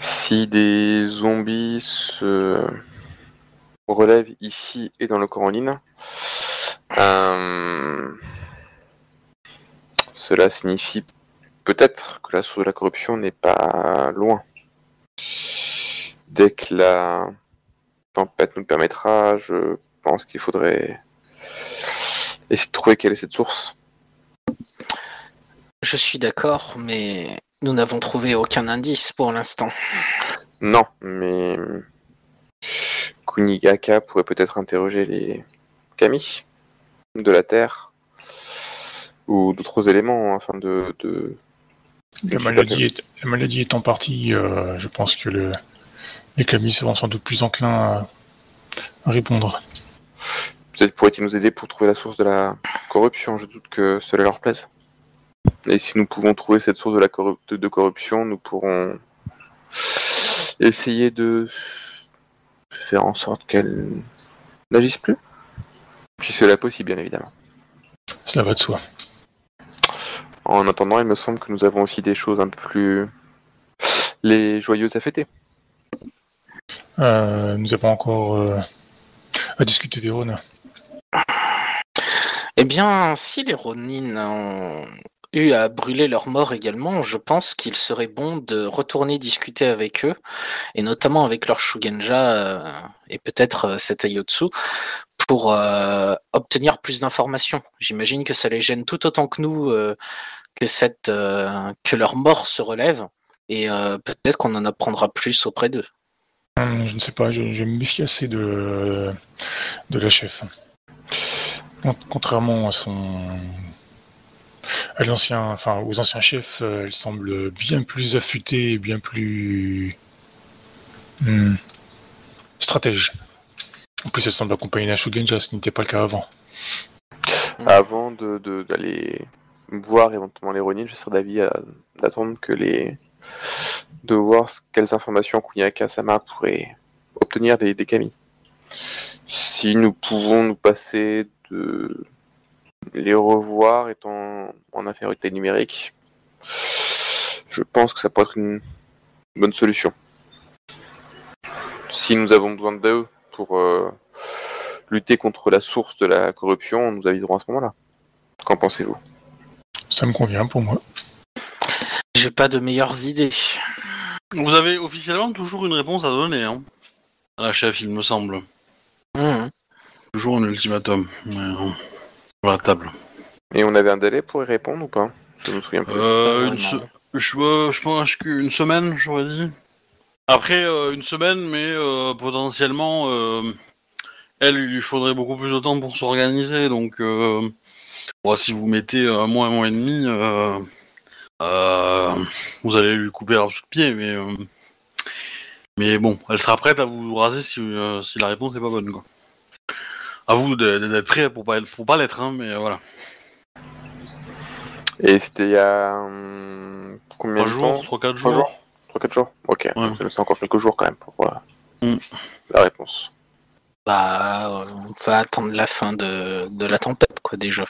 Si des zombies se relèvent ici et dans le Coroline, euh, cela signifie peut-être que la source de la corruption n'est pas loin. Dès que la tempête nous le permettra, je pense qu'il faudrait essayer de trouver quelle est cette source. Je suis d'accord, mais nous n'avons trouvé aucun indice pour l'instant. Non, mais Kunigaka pourrait peut-être interroger les kami de la Terre ou d'autres éléments afin de, de La maladie, est, la maladie étant partie, euh, je pense que le, les camis seront sans doute plus enclins à, à répondre. Peut-être pourraient-ils nous aider pour trouver la source de la corruption. Je doute que cela leur plaise. Et si nous pouvons trouver cette source de la corrup- de, de corruption, nous pourrons essayer de faire en sorte qu'elle n'agisse plus. Si cela est possible, bien évidemment. Cela va de soi. En attendant, il me semble que nous avons aussi des choses un peu plus les joyeuses à fêter. Euh, nous avons encore euh, à discuter des Rhônes. Eh bien, si les Ronin ont eu à brûler leur mort également, je pense qu'il serait bon de retourner discuter avec eux, et notamment avec leur Shugenja euh, et peut-être euh, cet Ayotsu, pour euh, obtenir plus d'informations. J'imagine que ça les gêne tout autant que nous que, leur mort se relève, et peut-être qu'on en apprendra plus auprès d'eux. Hum, Je ne sais pas, je, me méfie assez de, la chef. Con- Contrairement à son. à l'ancien. enfin aux anciens chefs, euh, elle semble bien plus affûtée bien plus. hum, stratège. En plus, elle semble accompagner la Shugenja, ce n'était pas le cas avant. Avant de- de- d'aller voir éventuellement les Ronin, je serais d'avis d'attendre que les. De voir quelles informations Kunyaka Sama pourrait obtenir des, des Kami. Si nous pouvons nous passer de les revoir étant en infériorité numérique, je pense que ça pourrait être une bonne solution. Si nous avons besoin d'eux pour euh, lutter contre la source de la corruption, nous aviserons à ce moment-là. Qu'en pensez-vous? Ça me convient pour moi. J'ai pas de meilleures idées. Vous avez officiellement toujours une réponse à donner, hein, à la chef, il me semble. Mhm. Toujours un ultimatum, euh, sur la table. Et on avait un délai pour y répondre ou pas? Je me souviens plus. Euh, une se- je, euh, je pense qu'une semaine, j'aurais dit. Après, euh, une semaine, mais euh, potentiellement, euh, elle, il lui faudrait beaucoup plus de temps pour s'organiser. Donc, euh, bon, si vous mettez un mois, un mois et demi, vous allez lui couper l'arbre sous le pied. Mais, euh, mais bon, elle sera prête à vous raser si, euh, si la réponse n'est pas bonne. Quoi. À vous d'être prêt pour pas, pour pas l'être, hein, mais euh, voilà. Et c'était il y a hum, combien de jours, temps trois, quatre Trois jours. jours 3-4 jours Ok, Ouais. ça encore quelques jours quand même pour euh, Mm. la réponse. Bah, euh, on va attendre la fin de, de la tempête, quoi, déjà.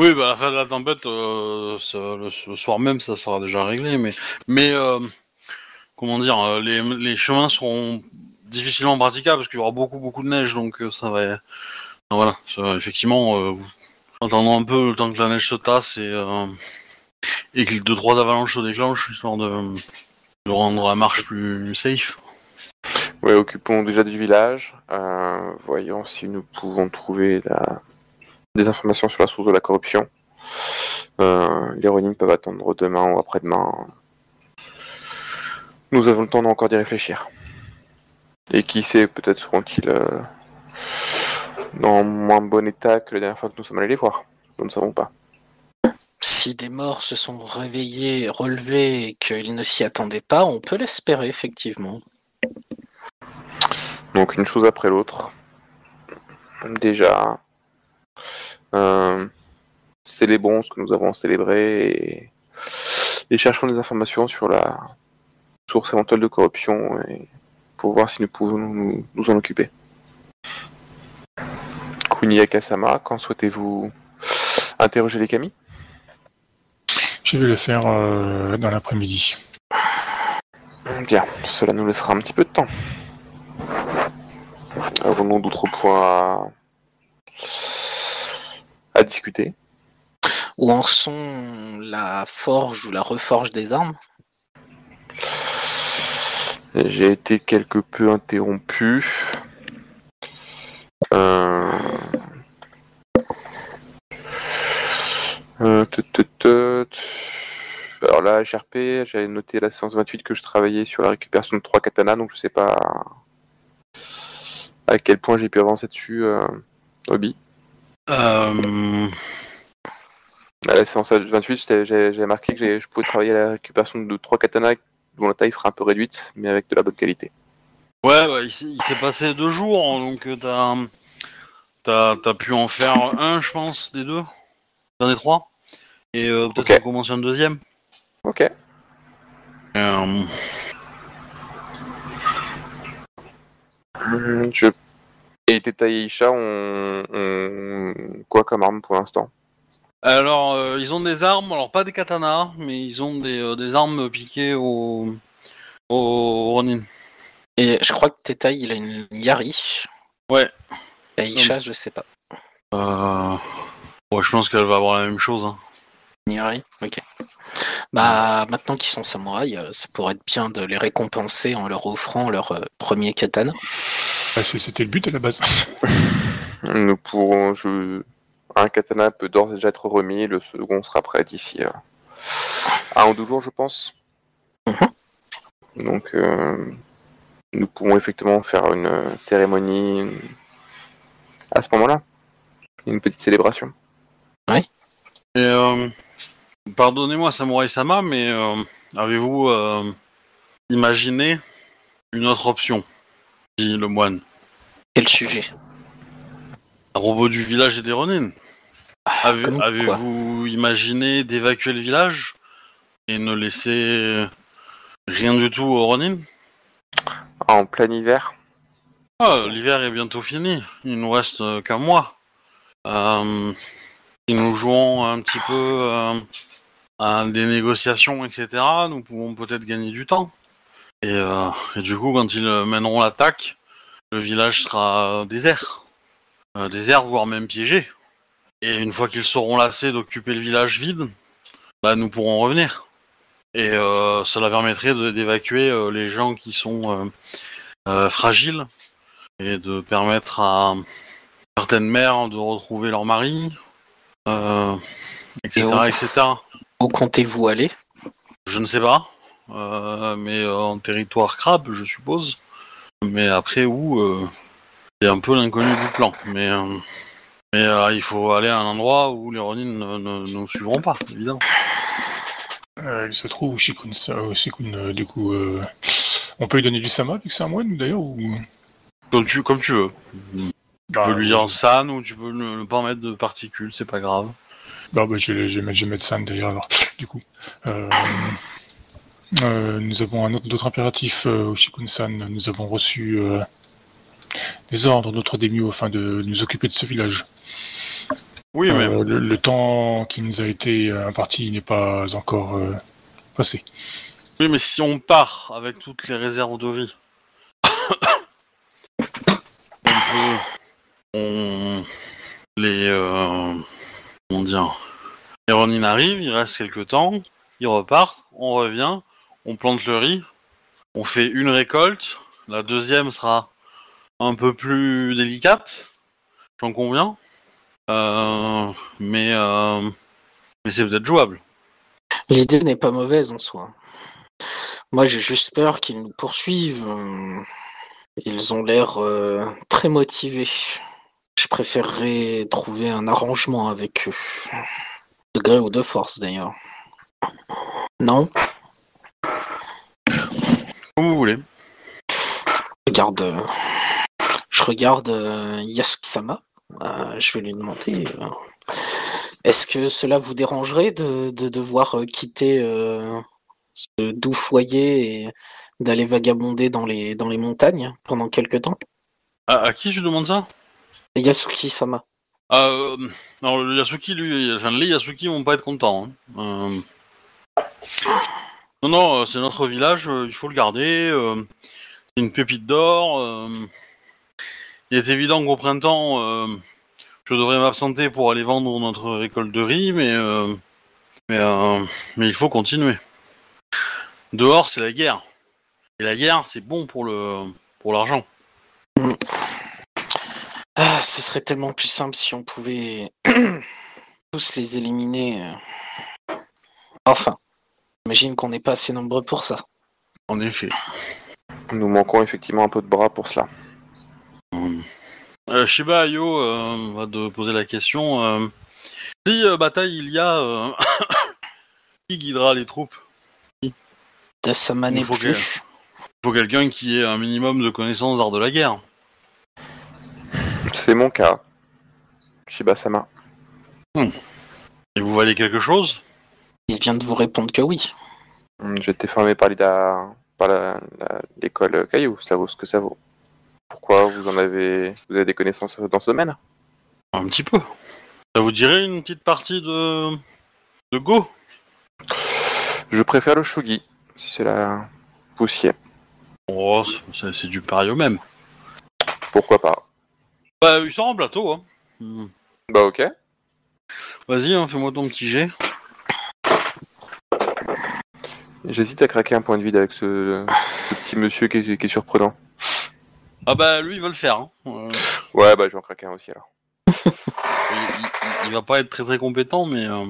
Oui, bah, à la fin de la tempête, euh, ça- le, le soir même, ça sera déjà réglé. Mais, euh, comment dire, euh, les, les chemins seront difficilement praticables parce qu'il y aura beaucoup, beaucoup de neige, donc euh, ça va. enfin, voilà, effectivement, attendons un peu le temps que la neige se tasse et, et que deux trois avalanches se déclenchent, histoire de, rendre la marche plus safe. Ouais, occupons déjà du village. Voyons si nous pouvons trouver la... des informations sur la source de la corruption. Euh, les Ronin peuvent attendre demain ou après-demain. Nous avons le temps d'encore d'y réfléchir. Et qui sait, peut-être seront-ils euh, dans moins bon état que la dernière fois que nous sommes allés les voir. Nous ne savons pas. Si des morts se sont réveillés, relevés et qu'ils ne s'y attendaient pas, on peut l'espérer, effectivement. Donc une chose après l'autre. Déjà, célébrons ce que nous avons célébré et, et cherchons des informations sur la source éventuelle de corruption et pour voir si nous pouvons nous, nous en occuper. Kuni Akasama, quand souhaitez-vous interroger les Kami Je vais le faire euh, dans l'après-midi. Bien, cela nous laissera un petit peu de temps. Avons-nous d'autres points à, à discuter Où en sont la forge ou la reforge des armes? J'ai été quelque peu interrompu. Euh... Euh, tut, tut, tut. Alors là, HRP, j'avais noté la séance 28 que je travaillais sur la récupération de trois katanas, donc je sais pas à quel point j'ai pu avancer dessus, euh, Obi. Euh, À la séance 28, j'étais- j'ai- marqué que je pouvais travailler à la récupération de trois katanas dont la taille sera un peu réduite, mais avec de la bonne qualité. Ouais, ouais, il s'est passé deux jours, hein, donc euh, t'as, t'as, t'as pu en faire un, je pense, des deux, un des trois, et euh, peut-être Ok. en commencer un deuxième? Ok. Euh, Je... Et Teta et Isha ont... ont quoi comme arme pour l'instant? Alors, euh, ils ont des armes, alors pas des katanas, mais ils ont des, euh, des armes piquées au, au Ronin. Et je crois que Teta, il a une Yari. Ouais. Et Aisha, je sais pas. Euh... Ouais, je pense qu'elle va avoir la même chose. hein. Ok. Bah, maintenant qu'ils sont samouraïs, euh, ça pourrait être bien de les récompenser en leur offrant leur euh, premier katana. Bah, C'était le but à la base. Nous pourrons... Je... Un katana peut d'ores et déjà être remis, le second sera prêt d'ici euh, un ou deux jours, je pense. Donc, euh, nous pourrons effectivement faire une cérémonie à ce moment-là. Une petite célébration. Et euh, pardonnez-moi, Samurai Sama, mais euh, avez-vous euh, imaginé une autre option dit le moine? Quel sujet? À propos du village et des Ronin Avez- quoi Avez-vous imaginé d'évacuer le village et ne laisser rien du tout aux Ronin En plein hiver, Ah, L'hiver est bientôt fini, il nous reste euh, qu'un mois. Euh, si nous jouons un petit peu euh, des négociations, etc., nous pouvons peut-être gagner du temps. Et, euh, et du coup, quand ils mèneront l'attaque, le village sera désert. Euh, désert, voire même piégé. Et une fois qu'ils seront lassés d'occuper le village vide, là, nous pourrons revenir. Et euh, cela permettrait d'évacuer les gens qui sont fragiles et de permettre à certaines mères de retrouver leur mari, etc., etc. Où comptez-vous aller? Je ne sais pas, euh, mais euh, en territoire crabe, je suppose. Mais après où, euh, c'est un peu l'inconnu du plan. Mais, euh, mais euh, il faut aller à un endroit où les Ronin ne, ne- ne nous suivront pas, évidemment. Euh, il se trouve où Shikun, du coup, euh, on peut lui donner du sama vu que c'est un moine d'ailleurs ou? Comme tu, comme tu veux. Tu Bah, peux lui dire San ou tu peux ne, ne pas mettre de particules, c'est pas grave. Bah, bah, je, vais, je, vais je vais mettre San d'ailleurs alors. Du coup, euh, euh, nous avons un autre d'autres impératifs euh, au Shikun-san. Nous avons reçu des ordres de notre daimyo afin de nous occuper de ce village. Oui, mais le, le temps qui nous a été imparti n'est pas encore passé. Oui, mais si on part avec toutes les réserves de riz, on peut. On. Les. Comment dire Les Ronin arrivent, il reste quelques temps, ils repartent, on revient, on plante le riz, on fait une récolte, la deuxième sera un peu plus délicate, j'en conviens. Euh, mais. Euh, mais c'est peut-être jouable. L'idée n'est pas mauvaise en soi. Moi, j'ai juste peur qu'ils nous poursuivent. Ils ont l'air euh, très motivés. Je préférerais trouver un arrangement avec eux. De gré ou de force, d'ailleurs. Non? Comme vous voulez. Regarde. euh, Je regarde euh, Yasuki-sama. Euh, je vais lui demander. Est-ce que cela vous dérangerait de, de devoir quitter ce doux foyer et d'aller vagabonder dans les, dans les montagnes pendant quelque temps? À, à qui je demande ça? Yasuki-sama. Euh, non, le Yasuki, lui, enfin, les Yasuki vont pas être contents. hein. Euh, Non, non, euh, c'est notre village, euh, il faut le garder. euh, C'est une pépite d'or. euh, Il est évident qu'au printemps, euh, je devrais m'absenter pour aller vendre notre récolte de riz, mais, euh, mais, euh, mais il faut continuer. Dehors, c'est la guerre. Et la guerre, c'est bon pour le pour l'argent. Ah, ce serait tellement plus simple si on pouvait tous les éliminer. euh. Enfin, j'imagine qu'on n'est pas assez nombreux pour ça. En effet. nous manquons effectivement un peu de bras pour cela. Euh, Shiba Ayo euh, va te poser la question. Euh, Si euh, bataille il y a, euh, qui guidera les troupes? Il faut plus. Il faut quelqu'un qui ait un minimum de connaissances d'art de la guerre. C'est mon cas. Shibasama. Et vous valez quelque chose? Il vient de vous répondre que oui. Hmm, J'ai été formé par l'IDA, par la- la- l'école Caillou, ça vaut ce que ça vaut. Pourquoi vous en avez, vous avez des connaissances dans ce domaine? Un petit peu. Ça vous dirait une petite partie de de Go? Je préfère le shogi, si c'est la poussière. Oh, c'est c'est du pareil au même. Pourquoi pas? Bah, ils sont en plateau. Hein. Hmm. Bah ok. Vas-y, hein, fais-moi ton petit jet. J'hésite à craquer un point de vide avec ce, ce petit monsieur qui est, qui est surprenant. Ah bah, lui, il va le faire. Hein. Euh, Ouais, bah je vais en craquer un aussi alors. il, il- il va pas être très très compétent, mais... euh,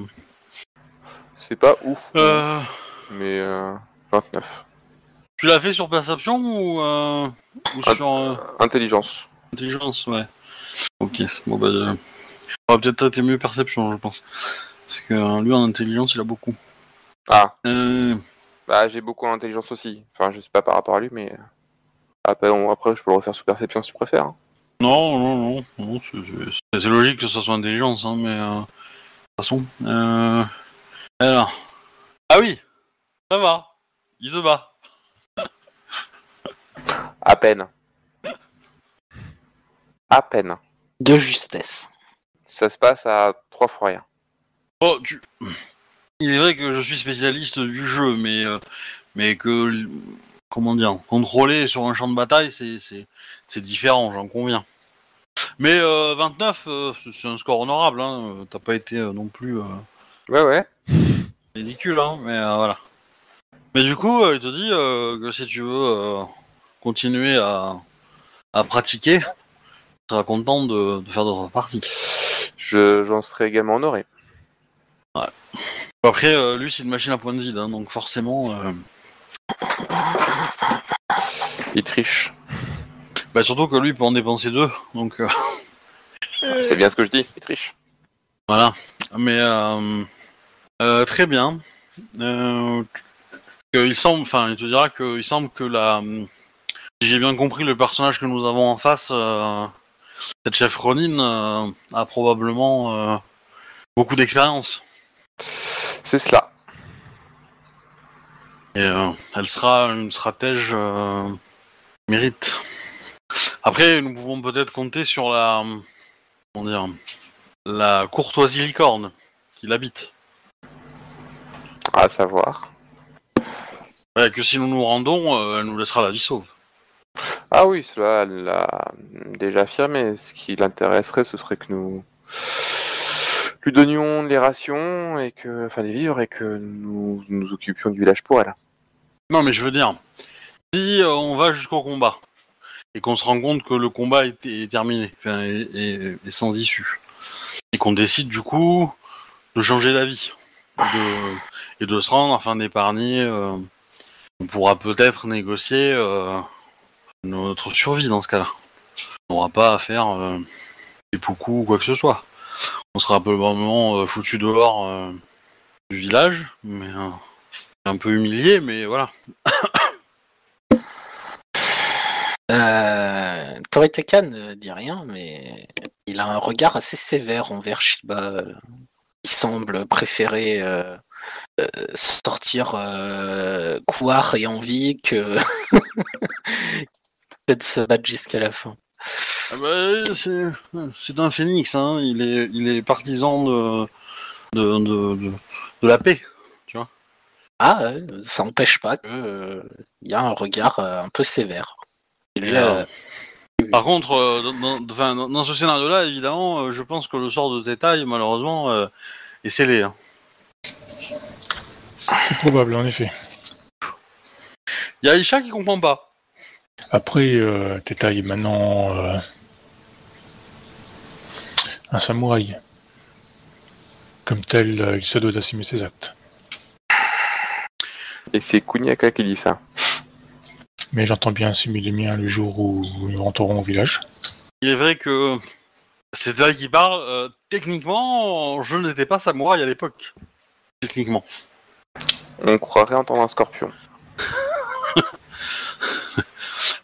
C'est pas ouf, euh, mais euh, 29. tu l'as fait sur perception ou, euh, ou Ah. sur euh, Intelligence. intelligence Ouais. Ok, bon bah... euh, on va peut-être être mieux perception, je pense. Parce que euh, lui, en intelligence, il a beaucoup. Ah, Euh, bah j'ai beaucoup en intelligence aussi. Enfin, je sais pas par rapport à lui, mais... Après, on- après je peux le refaire sous perception si tu préfères. hein. Non, non, non, non c'est- c'est c'est logique que ce soit intelligence, hein, mais euh, de toute façon. Euh... Alors. Ah oui, ça va. Il te bat. À peine. À peine. De justesse. Ça se passe à trois fois rien. Bon, tu... Il est vrai que je suis spécialiste du jeu, mais euh, mais que comment dire, contrôler sur un champ de bataille, c'est différent, j'en conviens. Mais euh, 29, euh, c'est un score honorable. Hein. euh, T'as pas été euh, non plus. euh, Ouais, ouais. ridicule, hein, mais euh, voilà. Mais du coup, euh, il te dit euh, que si tu veux euh, continuer à, à pratiquer, seras content de, de faire d'autres parties. Je, j'en serai également honoré. Après, euh, lui, c'est une machine à point de vide, hein, donc forcément, euh, Il triche. bah, surtout que lui, il peut en dépenser deux, donc euh, C'est bien ce que je dis. Il triche. voilà. Mais euh, euh, très bien. Euh, que il semble, enfin, il te dira que il semble que la, si j'ai bien compris, le personnage que nous avons en face, euh, cette chef Ronin, euh, a probablement euh, beaucoup d'expérience. C'est cela. Et euh, elle sera une stratège mérite. Après, nous pouvons peut-être compter sur la, comment dire, la courtoisie licorne qui l'habite. À savoir. Ouais, que si nous nous rendons, euh, elle nous laissera la vie sauve. Ah oui, cela, l'a déjà affirmé. Ce qui l'intéresserait, ce serait que nous lui donnions les rations et que, enfin, des vivres et que nous nous occupions du village pour elle. Non, mais je veux dire, si euh, on va jusqu'au combat et qu'on se rend compte que le combat est, terminé, est sans issue, et qu'on décide du coup de changer d'avis et de se rendre afin d'épargner, euh, on pourra peut-être négocier euh, notre survie dans ce cas-là. On n'aura pas à faire euh, des poucous ou quoi que ce soit. On sera probablement euh, foutu dehors euh, du village, mais euh, un peu humilié, mais voilà. Euh, ne dit rien, mais il a un regard assez sévère envers Shiba. Il semble préférer sortir couard et envie que... de se battre jusqu'à la fin. Ah bah, c'est, un phénix, hein. il, est, il est partisan de, de, de, de, de la paix. Ah, euh, ça n'empêche pas qu'il y a un regard euh, un peu sévère. Et lui, Et, euh, euh, Par contre, euh, dans, ce scénario-là, évidemment, euh, je pense que le sort de détail, malheureusement, euh, est scellé. hein. C'est probable, en effet. Il y a Aisha qui comprend pas. Après, euh, Teta est maintenant euh, un samouraï. Comme tel, euh, il se doit d'assumer ses actes. Et c'est Kuniaka qui dit ça. Mais j'entends bien assumer les miens le jour où nous rentrerons au village. Il est vrai que C'est toi qui parle. euh, techniquement, je n'étais pas samouraï à l'époque. Techniquement. On croirait entendre un scorpion.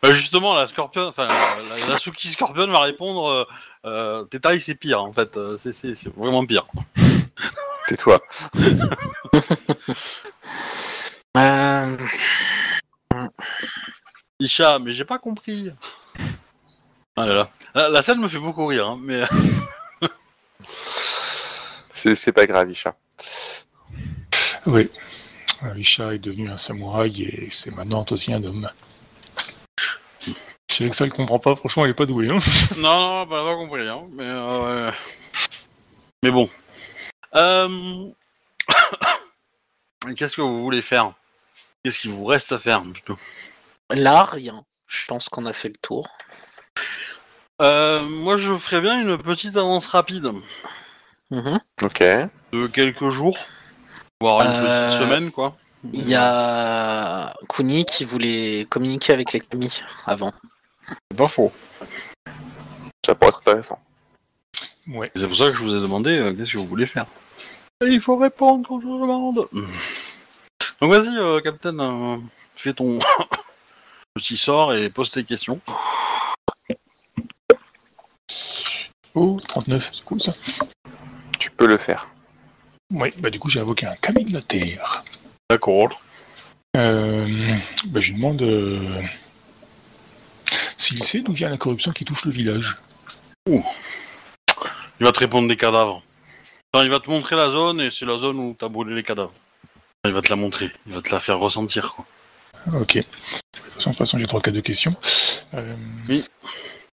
Bah, justement, la scorpion, enfin, la, la Suki Scorpion va répondre euh, euh, Tes tailles, c'est pire, en fait. euh, c'est- C'est c'est vraiment pire. Tais-toi. Euh, Isha, mais j'ai pas compris. Ah là là. La, la scène me fait beaucoup rire, hein, mais. C'est c'est pas grave, Isha. Oui. Isha est devenu un samouraï et c'est maintenant aussi un homme. C'est que ça, elle comprend pas. Franchement, elle est pas douée. Hein Non, non, pas, pas compris, hein, mais. euh, ouais. Mais bon. Euh... Qu'est-ce que vous voulez faire? Qu'est-ce qu'il vous reste à faire plutôt? Là, rien. Je pense qu'on a fait le tour. euh, Moi, je ferais bien une petite avance rapide Mhm. Ok. de quelques jours, voire une Euh, petite semaine, quoi. Il y a Kuni qui voulait communiquer avec les commis avant. C'est pas faux. Ça pourrait être intéressant. ouais. C'est pour ça que je vous ai demandé euh, qu'est-ce que vous voulez faire. Et il faut répondre quand je vous demande. Donc vas-y, euh, Captain, euh, fais ton petit sort et pose tes questions. Oh, 39, c'est cool ça. Tu peux le faire. Ouais, bah du coup, j'ai invoqué un Kami de la Terre. D'accord. Euh, bah, je lui demande euh, s'il sait d'où vient la corruption qui touche le village. Il va te répondre des cadavres. Enfin, il va te montrer la zone et c'est la zone où t'as brûlé les cadavres. Il va te la montrer, il va te la faire ressentir. Quoi. Ok. De toute façon, j'ai trois cas de questions. Euh,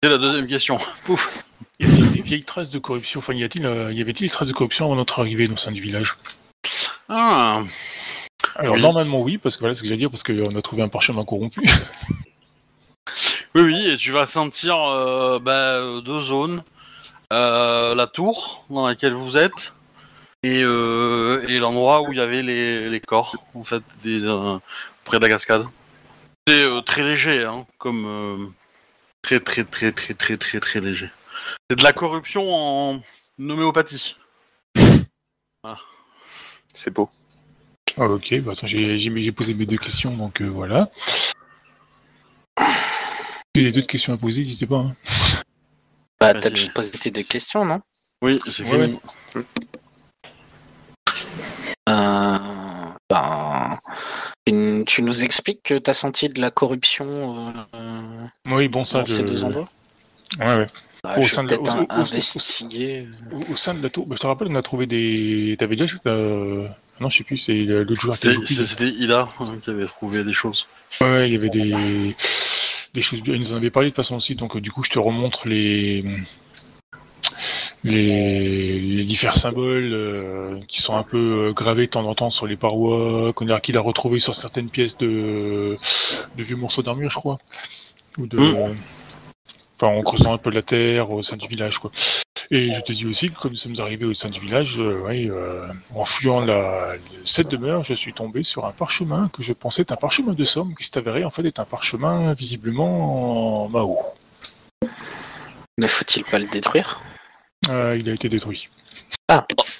C'est la deuxième question. Pouf. y a-t-il des vieilles traces de corruption? Enfin, y, a-t-il, euh, y avait-il des traces de corruption avant notre arrivée au sein du village? Ah, Alors, Oui. normalement, oui, parce que voilà ce que j'allais dire, parce qu'on a trouvé un parchemin corrompu. Oui, oui, et tu vas sentir euh, bah, deux zones. Euh, la tour dans laquelle vous êtes et, euh, et l'endroit où il y avait les, les corps, en fait, des, euh, près de la cascade. C'est euh, très léger, hein, comme... euh, très très très très très très très léger. C'est de la corruption en homéopathie. C'est beau. Ah, ok, bah, j'ai, posé mes deux questions, donc euh, voilà. Si avez d'autres questions à poser, n'hésitez pas. hein. Bah, t'as déjà posé tes deux questions, non? Oui, c'est Ouais, fini. Euh, ben, tu, tu nous expliques que t'as senti de la corruption euh, Oui, bon, ça. dans ces deux endroits? Ouais, ouais. Bah, Au sein de- au- investiguer. Au, au sein de la tour, bah, je te rappelle, on a trouvé des. T'avais déjà. euh, Non, je sais plus, c'est l'autre joueur qui a C'était Ida hein, qui avait trouvé des choses. Ouais, ouais, il y avait des, des choses bien. Ils nous en avaient parlé de toute façon aussi, donc euh, du coup, je te remontre les les, les différents symboles euh, qui sont un peu euh, gravés de temps en temps sur les parois, qu'on a qu'il a retrouvé sur certaines pièces de, de vieux morceaux d'armure, je crois, ou de. Mm. Enfin, en creusant un peu la terre au sein du village, quoi. Et je te dis aussi que comme nous sommes arrivés au sein du village, euh, ouais, euh, en fouillant la, cette demeure, je suis tombé sur un parchemin que je pensais être un parchemin de somme, qui s'est avéré en fait être un parchemin visiblement en Mao. Ne faut-il pas le détruire? Euh, il a été détruit.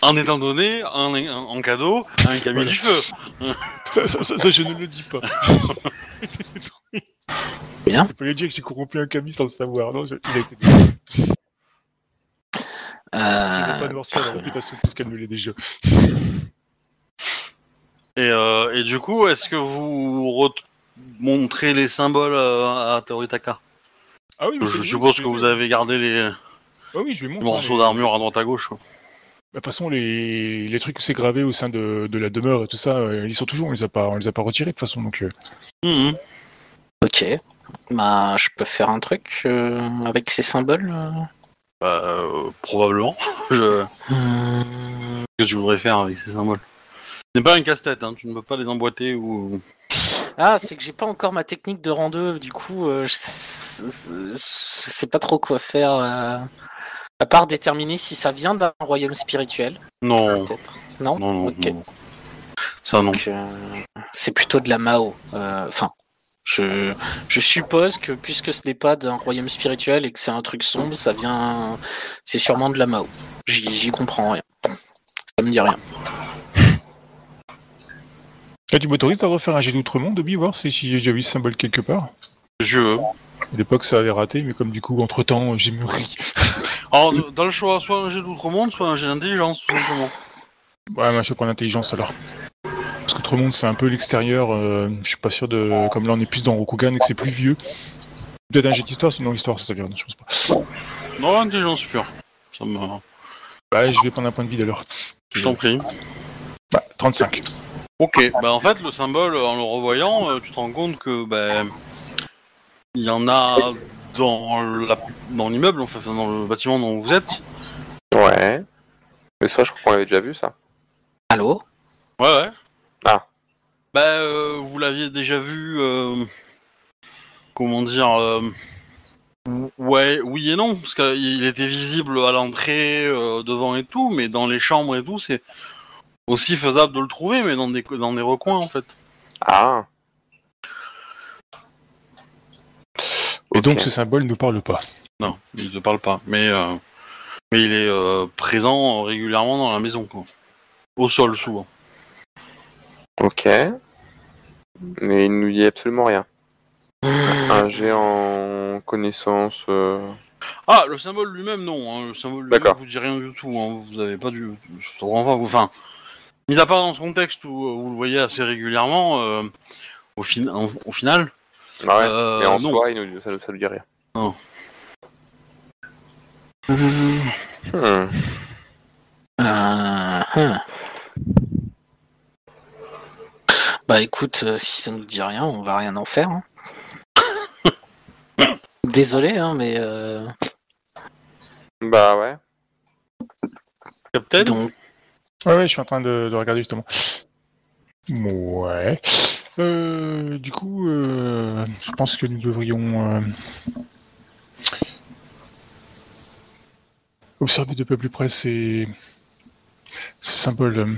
En étant donné, en, en cadeau, un camion Voilà. du feu. Ça, ça- ça- ça, je ne le dis pas. Bien. Je peux lui dire que j'ai corrompu un cami sans le savoir. Non, je- il a été détruit. Euh, pas noirci à la réputation puisqu'elle me l'est déjà. Et, euh, et du coup, est-ce que vous re- montrez les symboles euh, à Teoritaka? Ah oui, Je oui, suppose que vous avez gardé les Ah oui, je vais montrer. morceaux les- d'armure à droite à gauche. quoi. Bah, De toute façon, les, les trucs que c'est gravé au sein de, de la demeure et tout ça, euh, ils sont toujours, on les a pas, on les a pas retirés de toute façon. Donc, Mhm. Ok. Bah, je peux faire un truc euh, avec ces symboles euh? Bah, euh, probablement. Je- Hmm, Qu'est-ce que tu voudrais faire avec ces symboles Ce n'est pas un casse-tête, hein. tu ne peux pas les emboîter ou. Ah, c'est que j'ai pas encore ma technique de rang du coup, euh, je, je- sais pas trop quoi faire. euh, à part déterminer si ça vient d'un royaume spirituel, Non, peut-être. Non? Non, non, non. Ça non. Euh, c'est plutôt de la Mao. Enfin, Je, je suppose que puisque ce n'est pas d'un royaume spirituel et que c'est un truc sombre, ça vient. C'est sûrement de la Mao. J'y j'y comprends rien. Ça me dit rien. Là, tu m'autorises à refaire un jet d'outre-monde, Dobby, voir si j'ai déjà vu ce symbole quelque part? Je veux. À l'époque, ça avait raté, mais comme du coup, entre-temps, j'ai mûri. Alors, dans le choix, soit un jet d'outre-monde, soit un jet d'intelligence, tout simplement. Ouais, moi, je vais prendre l'intelligence alors. Parce qu'outre-monde, c'est un peu l'extérieur. euh, je suis pas sûr de... Comme là, on est plus dans Rokugan et que c'est plus vieux. Peut-être un jet d'histoire, sinon l'histoire, ça s'avérait, non, je pense pas. Non, intelligence pure. Ça me... Bah, je vais prendre un point de vide alors. Je t'en prie. Bah, 35. Ok, bah en fait, le symbole, en le revoyant, euh, tu te rends compte que, bah, il y en a dans la... dans l'immeuble, en fait, dans le bâtiment dont vous êtes. Ouais. Mais ça, je crois qu'on l'avait déjà vu, ça. Allô? Ouais, ouais. Ah. Bah, euh, vous l'aviez déjà vu, euh, comment dire, euh, ouais, oui et non, parce qu'il était visible à l'entrée, euh, devant et tout, mais dans les chambres et tout, c'est aussi faisable de le trouver, mais dans des, dans des recoins, en fait. Ah. Et donc, ce symbole ne parle pas. Non, il te parle pas, mais, euh, mais il est euh, présent régulièrement dans la maison, quoi. Au sol, souvent. Ok. Mais il nous dit absolument rien. Un jet en connaissance. euh, Ah, le symbole lui-même, non. hein, Le symbole lui-même D'accord. vous dit rien du tout. hein, Vous avez pas du. ça rend pas- Enfin, mis à part dans ce contexte où euh, vous le voyez assez régulièrement, euh, au, fin- en- au final. Ah ouais. euh, Mais en non. soi, il nous... ça, ça nous dit rien. Euh, Hmm. Euh, hein. Bah écoute, euh, si ça nous dit rien, on va rien en faire. hein. Désolé, hein, mais euh, Bah ouais. Captain? donc Ouais, ouais, je suis en train de, de regarder justement. Ouais. Euh, du coup, euh, je pense que nous devrions euh, observer de peu plus près ces, ces symboles euh,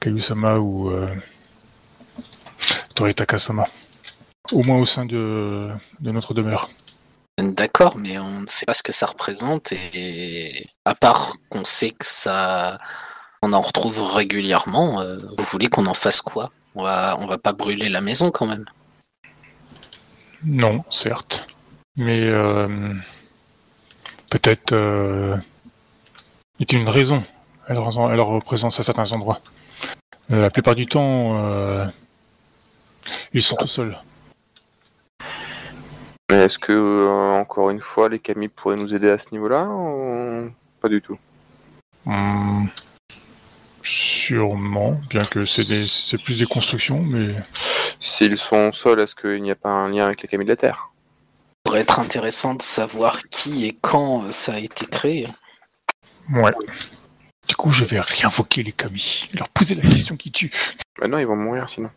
Kaiusama ou euh, Toritaka-sama. Au moins au sein de, de notre demeure. d'accord, mais on ne sait pas ce que ça représente et à part qu'on sait que ça, on en retrouve régulièrement. euh, vous voulez qu'on en fasse quoi? On va, on va pas brûler la maison quand même? Non, certes. Mais euh, peut-être euh, a-t-il une raison? À leur présence à certains endroits. Euh, la plupart du temps, euh, ils sont tout seuls. Mais est-ce que, euh, encore une fois, les Kami pourraient nous aider à ce niveau-là ou pas du tout? Hmm, sûrement, bien que c'est des- c'est plus des constructions, mais S'ils sont seuls, est-ce qu'il n'y a pas un lien avec les Kami de la Terre? Ça pourrait être intéressant de savoir qui et quand ça a été créé. ouais. Du coup, je vais réinvoquer les commis, leur poser la question qui tue. Bah non, ils vont mourir sinon.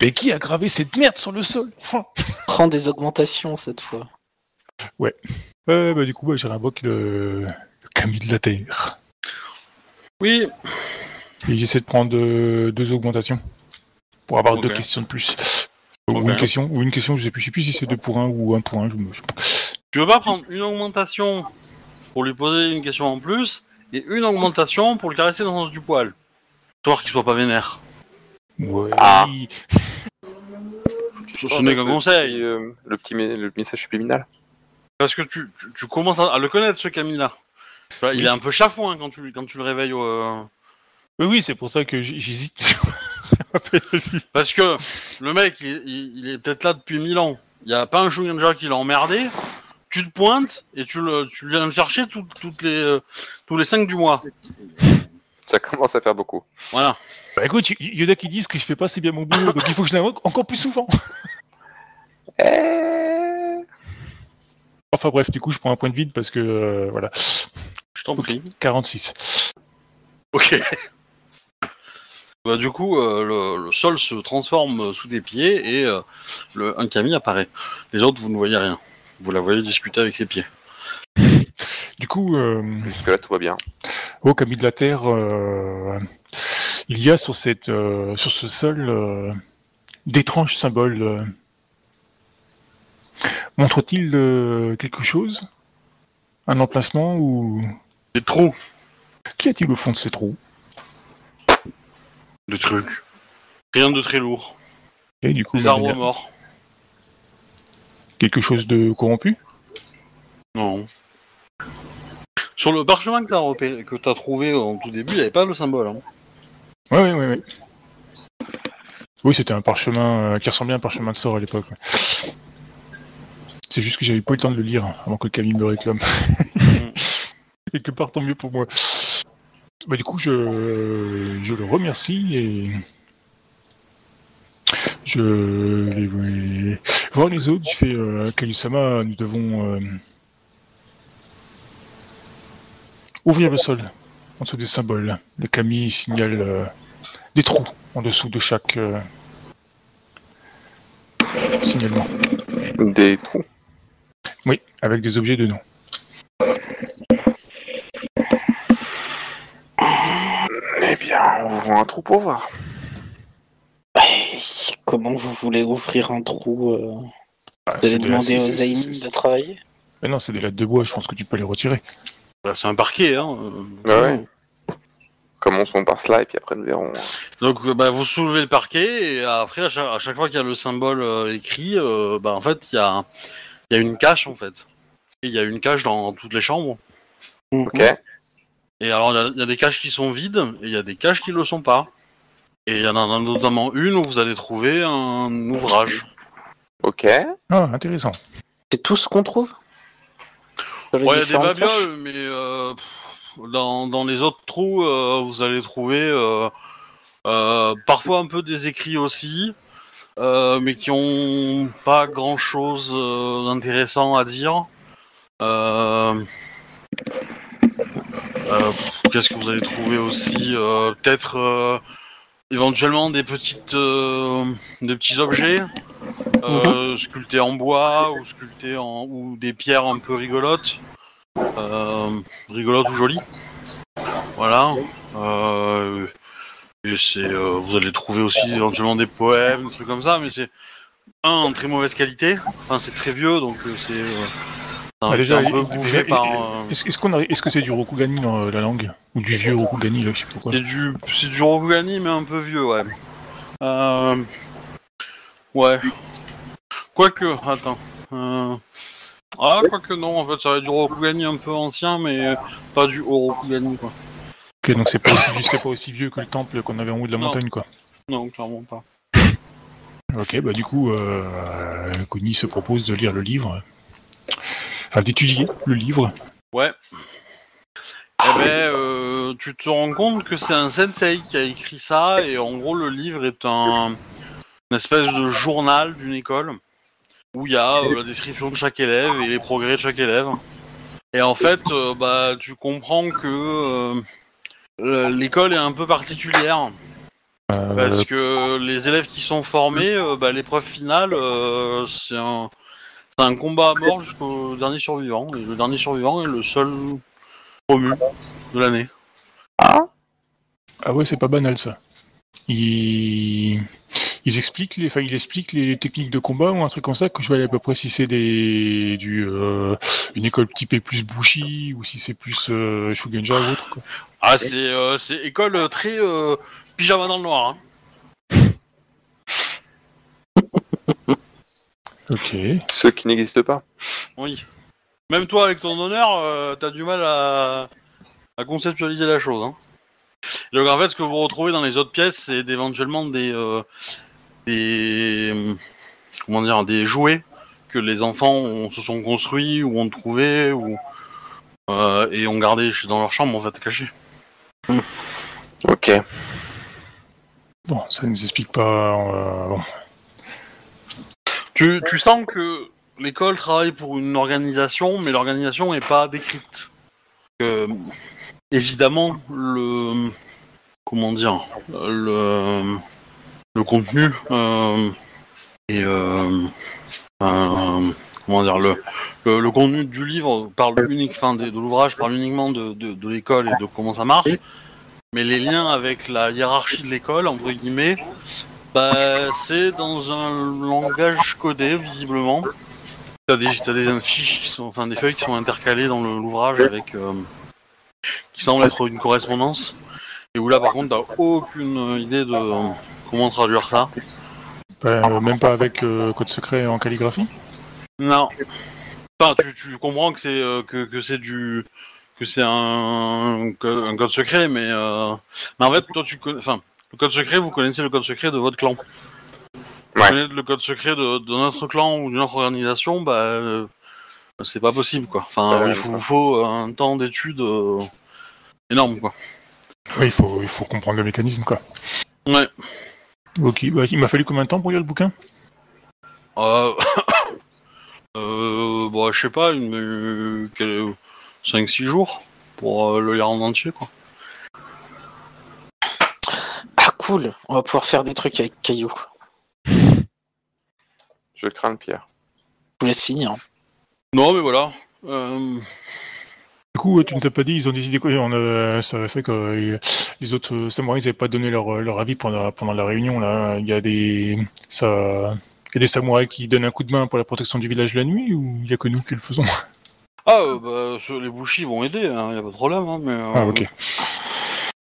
Mais qui a gravé cette merde sur le sol Enfin Prends des augmentations cette fois. Euh, bah, du coup, bah, je réinvoque le, le Camille de la Terre. Oui, Et j'essaie de prendre euh, deux augmentations. Pour avoir deux questions de plus. Ou une question, ou une question, je sais plus, je sais plus si c'est deux pour un ou un pour un. Je me... tu veux pas prendre une augmentation pour lui poser une question en plus et une augmentation pour le caresser dans le sens du poil. Histoire qu'il soit pas vénère. Ouais. Ah. Ce, ce n'est qu'un Le conseil. petit, euh, le, petit, le message subliminal. Parce que tu, tu, tu commences à, à le connaître, ce Camille-là. Il est un peu chafouin quand tu, quand tu le réveilles. euh, Oui, oui, c'est pour ça que j'hésite. Parce que le mec, il, il- il est peut-être là depuis mille ans. Il y a pas un Shugenja qui l'a emmerdé. Tu te pointes et tu, le, tu viens le chercher tout- toutes les, euh, tous les 5 du mois. Ça commence à faire beaucoup. Voilà. bah écoute, y- y en a qui disent que je fais pas assez bien mon boulot, donc il faut que je l'invoque encore plus souvent. Eh... Enfin bref, du coup, je prends un point de vide parce que, euh, voilà, Je t'en prie. 46. Ok. Bah, du coup, euh, le, le sol se transforme sous tes pieds et euh, le, un Camille apparaît. Les autres, vous ne voyez rien. Vous la voyez discuter avec ses pieds. Du coup, euh, Jusque-là, tout va bien. au Camille de la Terre, euh, il y a sur, cette, euh, sur ce sol euh, d'étranges symboles euh, montrent-ils euh, quelque chose? Un emplacement ou Des trous, Qu'y a-t-il au fond de ces trous? Des trucs. Rien de très lourd. Et du coup, Des bah, arbres morts. Quelque chose de corrompu Non. Sur le parchemin que t'as repéré, que t'as trouvé en tout début, il n'y avait pas le symbole. Hein. Oui, oui, oui. oui. Oui, c'était un parchemin euh, qui ressemblait à un parchemin de sort à l'époque. ouais. C'est juste que j'avais pas eu le temps de le lire avant que Camille me réclame. Quelque part, tant mieux pour moi. Bah, du coup, je, je le remercie et je vais voir les autres. Je fais euh, Kayusama, nous devons euh, ouvrir le sol en dessous des symboles. Le Camille signale euh, des trous en dessous de chaque euh, signalement. Des trous. Oui, avec des objets de nom. Eh bien, ouvrons un trou pour voir. Comment vous voulez ouvrir un trou euh, Ah, Vous allez demander aux Aïmin de travailler Mais non, c'est des lattes de bois, je pense que tu peux les retirer. Bah, c'est un parquet, hein. euh. Ah ouais. Commençons par cela et puis après nous verrons. Donc, euh, bah, vous soulevez le parquet et après, à chaque, à chaque fois qu'il y a le symbole euh, écrit, euh, bah, en fait, il y a, il y a une cache, en fait. Il y a une cache dans toutes les chambres. Ok. Et alors, il y y, a des caches qui sont vides et il y a des caches qui le sont pas. Et il y en a notamment une où vous allez trouver un ouvrage. Ok. Ah, intéressant. C'est tout ce qu'on trouve? Ouais, il y a des babioles, mais euh, dans, dans les autres trous, euh, vous allez trouver euh, euh, parfois un peu des écrits aussi, euh, mais qui ont pas grand chose d'intéressant à dire. Euh, euh, Qu'est-ce que vous allez trouver aussi Euh, Peut-être euh, éventuellement des petites, euh, des petits objets. euh, sculptés en bois ou sculptés en ou des pierres un peu rigolotes euh, rigolotes ou jolies. Voilà. Et c'est vous allez trouver aussi éventuellement des poèmes des trucs comme ça mais c'est un en très mauvaise qualité. Enfin c'est très vieux donc c'est Ah, déjà, déjà, par il- euh, Est-ce est-ce qu'on a- est-ce que c'est du Rokugani dans euh, la langue Ou du vieux Rokugani, là, je sais pas quoi. C'est du, c'est du Rokugani, mais un peu vieux, ouais. Euh... Ouais. Quoique, attends. Euh... Ah, quoique non, en fait, ça va être du Rokugani un peu ancien, mais pas du haut Rokugani, quoi. Ok, donc c'est pas, aussi- pas aussi vieux que le temple qu'on avait en haut de la Non. montagne, quoi. Non, clairement pas. Ok, bah du coup, euh, Kuni se propose de lire le livre. Enfin, d'étudier le livre. Ouais. Eh ben, euh, tu te rends compte que c'est un sensei qui a écrit ça, et en gros, le livre est un une espèce de journal d'une école où il y a euh, la description de chaque élève et les progrès de chaque élève. Et en fait, euh, bah, tu comprends que euh, l'école est un peu particulière parce que les élèves qui sont formés, bah, l'épreuve finale, c'est un, c'est un combat à mort jusqu'au dernier survivant. Et le dernier survivant est le seul promu de l'année. Ah ouais, c'est pas banal ça. Ils, ils expliquent les, enfin, ils expliquent les techniques de combat ou un truc comme ça que je vois à peu près si c'est des, du, euh, une école typée plus Bushi ou si c'est plus euh, Shugenja ou autre. Quoi. Ah, c'est euh, c'est école euh, très euh, pyjama dans le noir. Hein. Ok. Ceux qui n'existent pas. Oui. Même toi, avec ton honneur, euh, t'as du mal à, à conceptualiser la chose. Hein. Donc en fait, ce que vous retrouvez dans les autres pièces, c'est éventuellement des, euh, des, comment dire, des jouets que les enfants ont- se sont construits ou ont trouvé ou euh, et ont gardé dans leur chambre en fait cachés. Ok. Bon, ça ne nous explique pas. euh, bon. Tu, tu sens que l'école travaille pour une organisation, mais l'organisation n'est pas décrite. Évidemment, le comment dire, le le contenu euh, et euh, comment dire le, le contenu du livre parle unique, de, l'ouvrage parle uniquement de, de l'école et de comment ça marche. Mais les liens avec la hiérarchie de l'école, entre guillemets, Bah, c'est dans un langage codé, visiblement. T'as des, t'as des fiches qui sont, enfin des feuilles qui sont intercalées dans le- l'ouvrage avec, euh, qui semblent être une correspondance. Et où là, par contre, t'as aucune idée de euh, comment traduire ça. Bah, même pas avec euh, code secret en calligraphie? Non. Enfin, tu, tu comprends que c'est euh, que, que c'est du que c'est un, co- un code secret, mais euh, mais en fait, toi, tu connais, enfin, le code secret, vous connaissez le code secret de votre clan. Vous Ouais. connaissez le code secret de, de notre clan ou d'une autre organisation, bah, euh, c'est pas possible, quoi. Enfin, Ouais, il faut, faut un temps d'étude euh, énorme, quoi. Oui, il faut, il faut comprendre le mécanisme, quoi. Ouais. Ok, bah, il m'a fallu combien de temps pour lire le bouquin? Euh, euh, bon, je sais pas, une, 5-6 jours pour euh, le lire en entier, quoi. Ah cool, on va pouvoir faire des trucs avec Caillou. Je crains le pire. Je vous laisse finir. Non, mais voilà. Euh, Du coup, euh, tu ne t'as pas dit, ils ont décidé quoi on a, C'est vrai que euh, les autres euh, samouraïs n'avaient pas donné leur, euh, leur avis pendant, pendant la réunion. Là, il y a des ça, il y a des samouraïs qui donnent un coup de main pour la protection du village la nuit ou il y a que nous qui le faisons? Ah, euh, bah, les bouchis vont aider, hein, y a pas de problème, hein, mais euh, Ah, ok.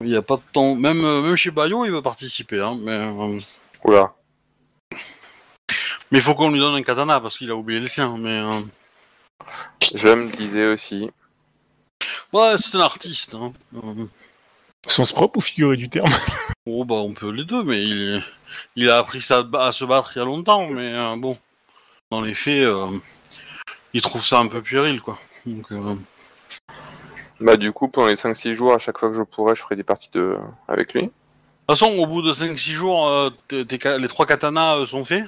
Y a pas de temps. Même, euh, même chez Bayo, il veut participer, hein, mais euh, Oula. mais il faut qu'on lui donne un katana parce qu'il a oublié les siens. Mais euh, Je me disais aussi. ouais, c'est un artiste. Hein. Euh, Sens propre ou figuré du terme? Oh bah on peut les deux, mais il, est- il a appris ça à se battre il y a longtemps, mais euh, bon, dans les faits, euh, il trouve ça un peu puéril, quoi. Donc, euh, Bah du coup, pendant les 5-6 jours, à chaque fois que je pourrais, je ferai des parties de... avec lui. De toute façon, au bout de 5-6 jours, euh, tes- tes ka- les trois katanas euh, sont faits,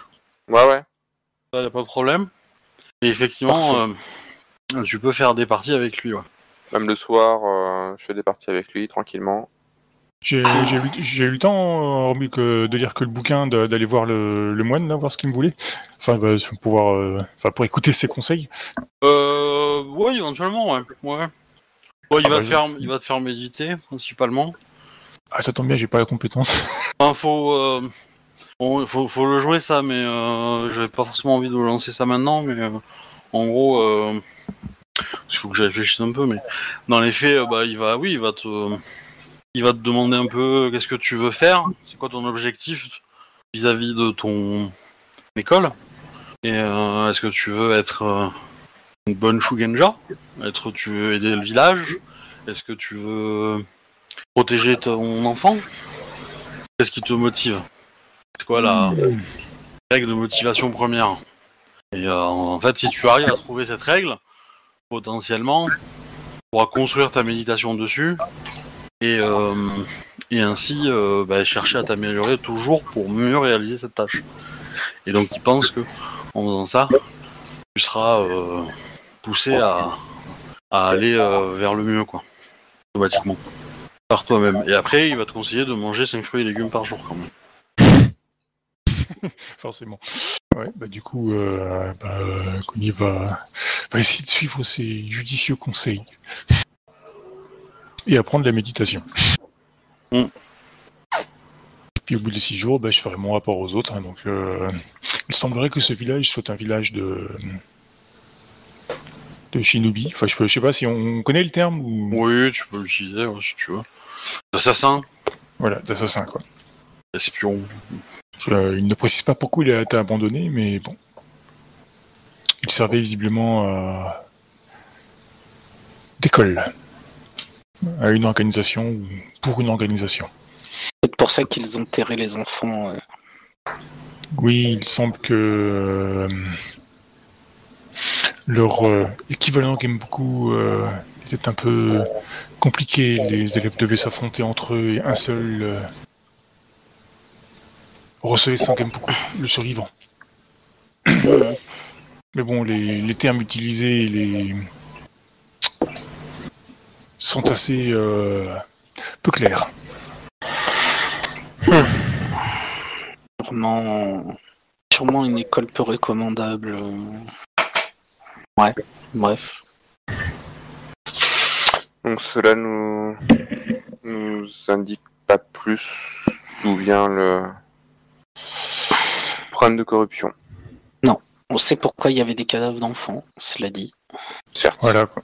Ouais, ouais. ça y a pas de problème. Et effectivement, euh, tu peux faire des parties avec lui, ouais. Même le soir, euh, je fais des parties avec lui, tranquillement. J'ai j'ai eu, j'ai eu le temps, hormis que de lire que le bouquin, de- d'aller voir le, le moine, là, voir ce qu'il me voulait. Enfin, bah, pour pouvoir, euh, enfin, pour écouter ses conseils. Euh, ouais, éventuellement, ouais. ouais. Il, Ah va bah, te faire, il va te faire méditer, principalement. Ah, ça tombe bien, j'ai pas la compétence. Enfin, faut, euh, bon, faut, faut le jouer ça, mais euh, j'avais pas forcément envie de lancer ça maintenant, mais euh, en gros, il faut que je réfléchisse un peu, mais dans les faits, bah, il va, oui, il va te, il va te demander un peu qu'est-ce que tu veux faire, c'est quoi ton objectif vis-à-vis de ton école, et est-ce que tu veux être une bonne Shugenja, être, tu veux aider le village, est-ce que tu veux protéger ton enfant? Qu'est-ce qui te motive? C'est quoi la règle de motivation première? Et euh, en fait, si tu arrives à trouver cette règle, potentiellement, tu pourras construire ta méditation dessus et, euh, ainsi euh, bah, chercher à t'améliorer toujours pour mieux réaliser cette tâche. Et donc, il pense que en faisant ça, tu seras euh, poussé à, à aller euh, vers le mieux, quoi, automatiquement par toi-même. Et après, il va te conseiller de manger 5 fruits et légumes par jour quand même. Forcément. Ouais, bah du coup, euh, bah, euh, Connie va, va essayer de suivre ses judicieux conseils. Et apprendre la méditation. Mm. Puis au bout de six jours, bah, je ferai mon rapport aux autres. hein, donc, euh, il semblerait que ce village soit un village de de shinobi. Enfin, je, sais pas si on connaît le terme ou Oui, tu peux l'utiliser ouais, si tu veux. Assassin, voilà, d'assassin quoi. espion. Je- il ne précise pas pourquoi il a été abandonné, mais bon. Il servait visiblement à... d'école. À une organisation ou pour une organisation. C'est pour ça qu'ils ont terré les enfants. euh. Oui, il semble que euh, leur euh, équivalent Genboku euh, était un peu compliqué. Les élèves devaient s'affronter entre eux et un seul euh, recevait son Genboku, le survivant. Mais bon, les, les termes utilisés les... sont assez euh, peu clairs. Sûrement, sûrement une école peu recommandable. Ouais, bref. Donc cela nous nous indique pas plus d'où vient le problème de corruption. On sait pourquoi il y avait des cadavres d'enfants, cela dit. Certes. Voilà. quoi.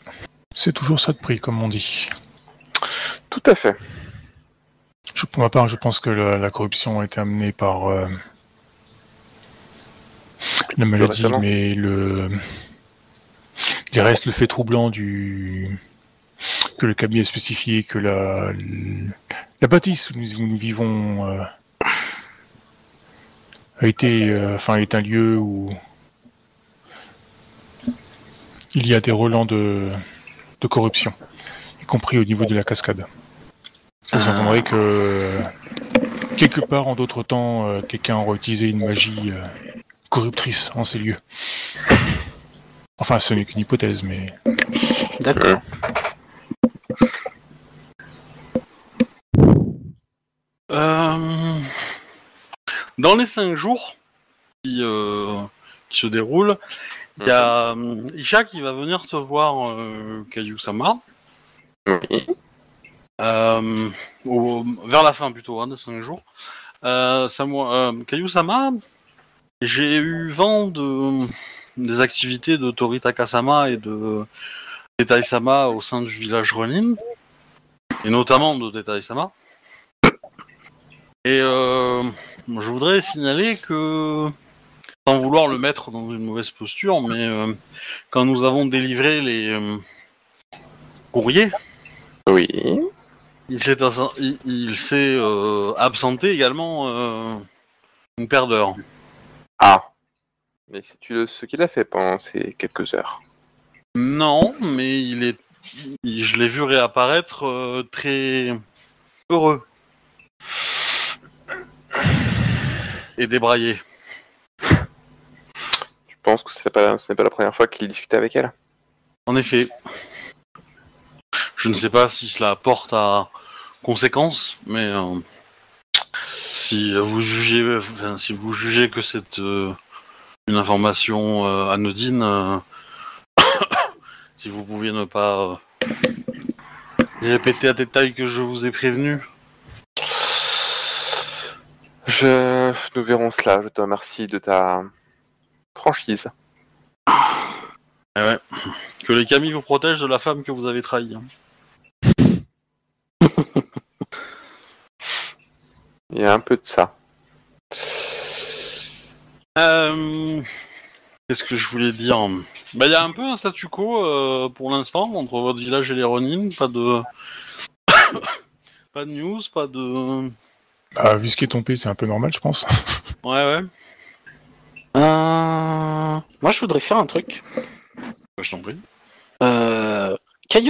C'est toujours ça de prix, comme on dit. Tout à fait. Je, pour ma part, je pense que la, la corruption a été amenée par euh, la maladie, mais le il reste le fait troublant du que le cabinet a spécifié que la la bâtisse où nous, où nous vivons euh, a été euh, enfin est un lieu où il y a des relents de de corruption, y compris au niveau de la cascade. Vous Ah. entendrez que quelque part en d'autres temps, euh, quelqu'un aurait utilisé une magie corruptrice en ces lieux. Enfin, ce n'est qu'une hypothèse, mais D'accord. Euh, Dans les cinq jours qui, euh, qui se déroulent, il y a euh, Isha qui va venir te voir, euh, Kayu-sama, Oui. euh, au- vers la fin plutôt, hein, des cinq jours. Euh, Samo- euh, Kayu-sama, j'ai eu vent de, des activités de Tori Takasama et de Tetai-sama au sein du village Ronin, et notamment de Tetai-sama. Et euh, je voudrais signaler que, sans vouloir le mettre dans une mauvaise posture, mais euh, quand nous avons délivré les euh, courriers, Oui. il s'est il, il s'est, absenté également une paire d'heures. Mais c'est-tu le- ce qu'il a fait pendant ces quelques heures Non, mais il est, il- je l'ai vu réapparaître euh, très heureux et débraillé. Je pense que c'est pas, ce n'est pas la première fois qu'il discutait avec elle. En effet. Je ne sais pas si cela porte à conséquence, mais euh, si vous jugez, enfin, si vous jugez que c'est euh, une information euh, anodine, euh, si vous pouviez ne pas euh, répéter à détail que je vous ai prévenu. Je... Nous verrons cela. Je te remercie de ta franchise. Eh ouais. Que les camis vous protègent de la femme que vous avez trahie. hein. Il y a un peu de ça. Euh, Qu'est-ce que je voulais dire? Bah, il y a un peu un statu quo euh, pour l'instant entre votre village et les Ronin. Pas de. pas de news, pas de. bah, vu ce qui est tombé, c'est un peu normal, je pense. Ouais, ouais. Euh, Moi, je voudrais faire un truc. Bah, je t'en prie. Euh... Je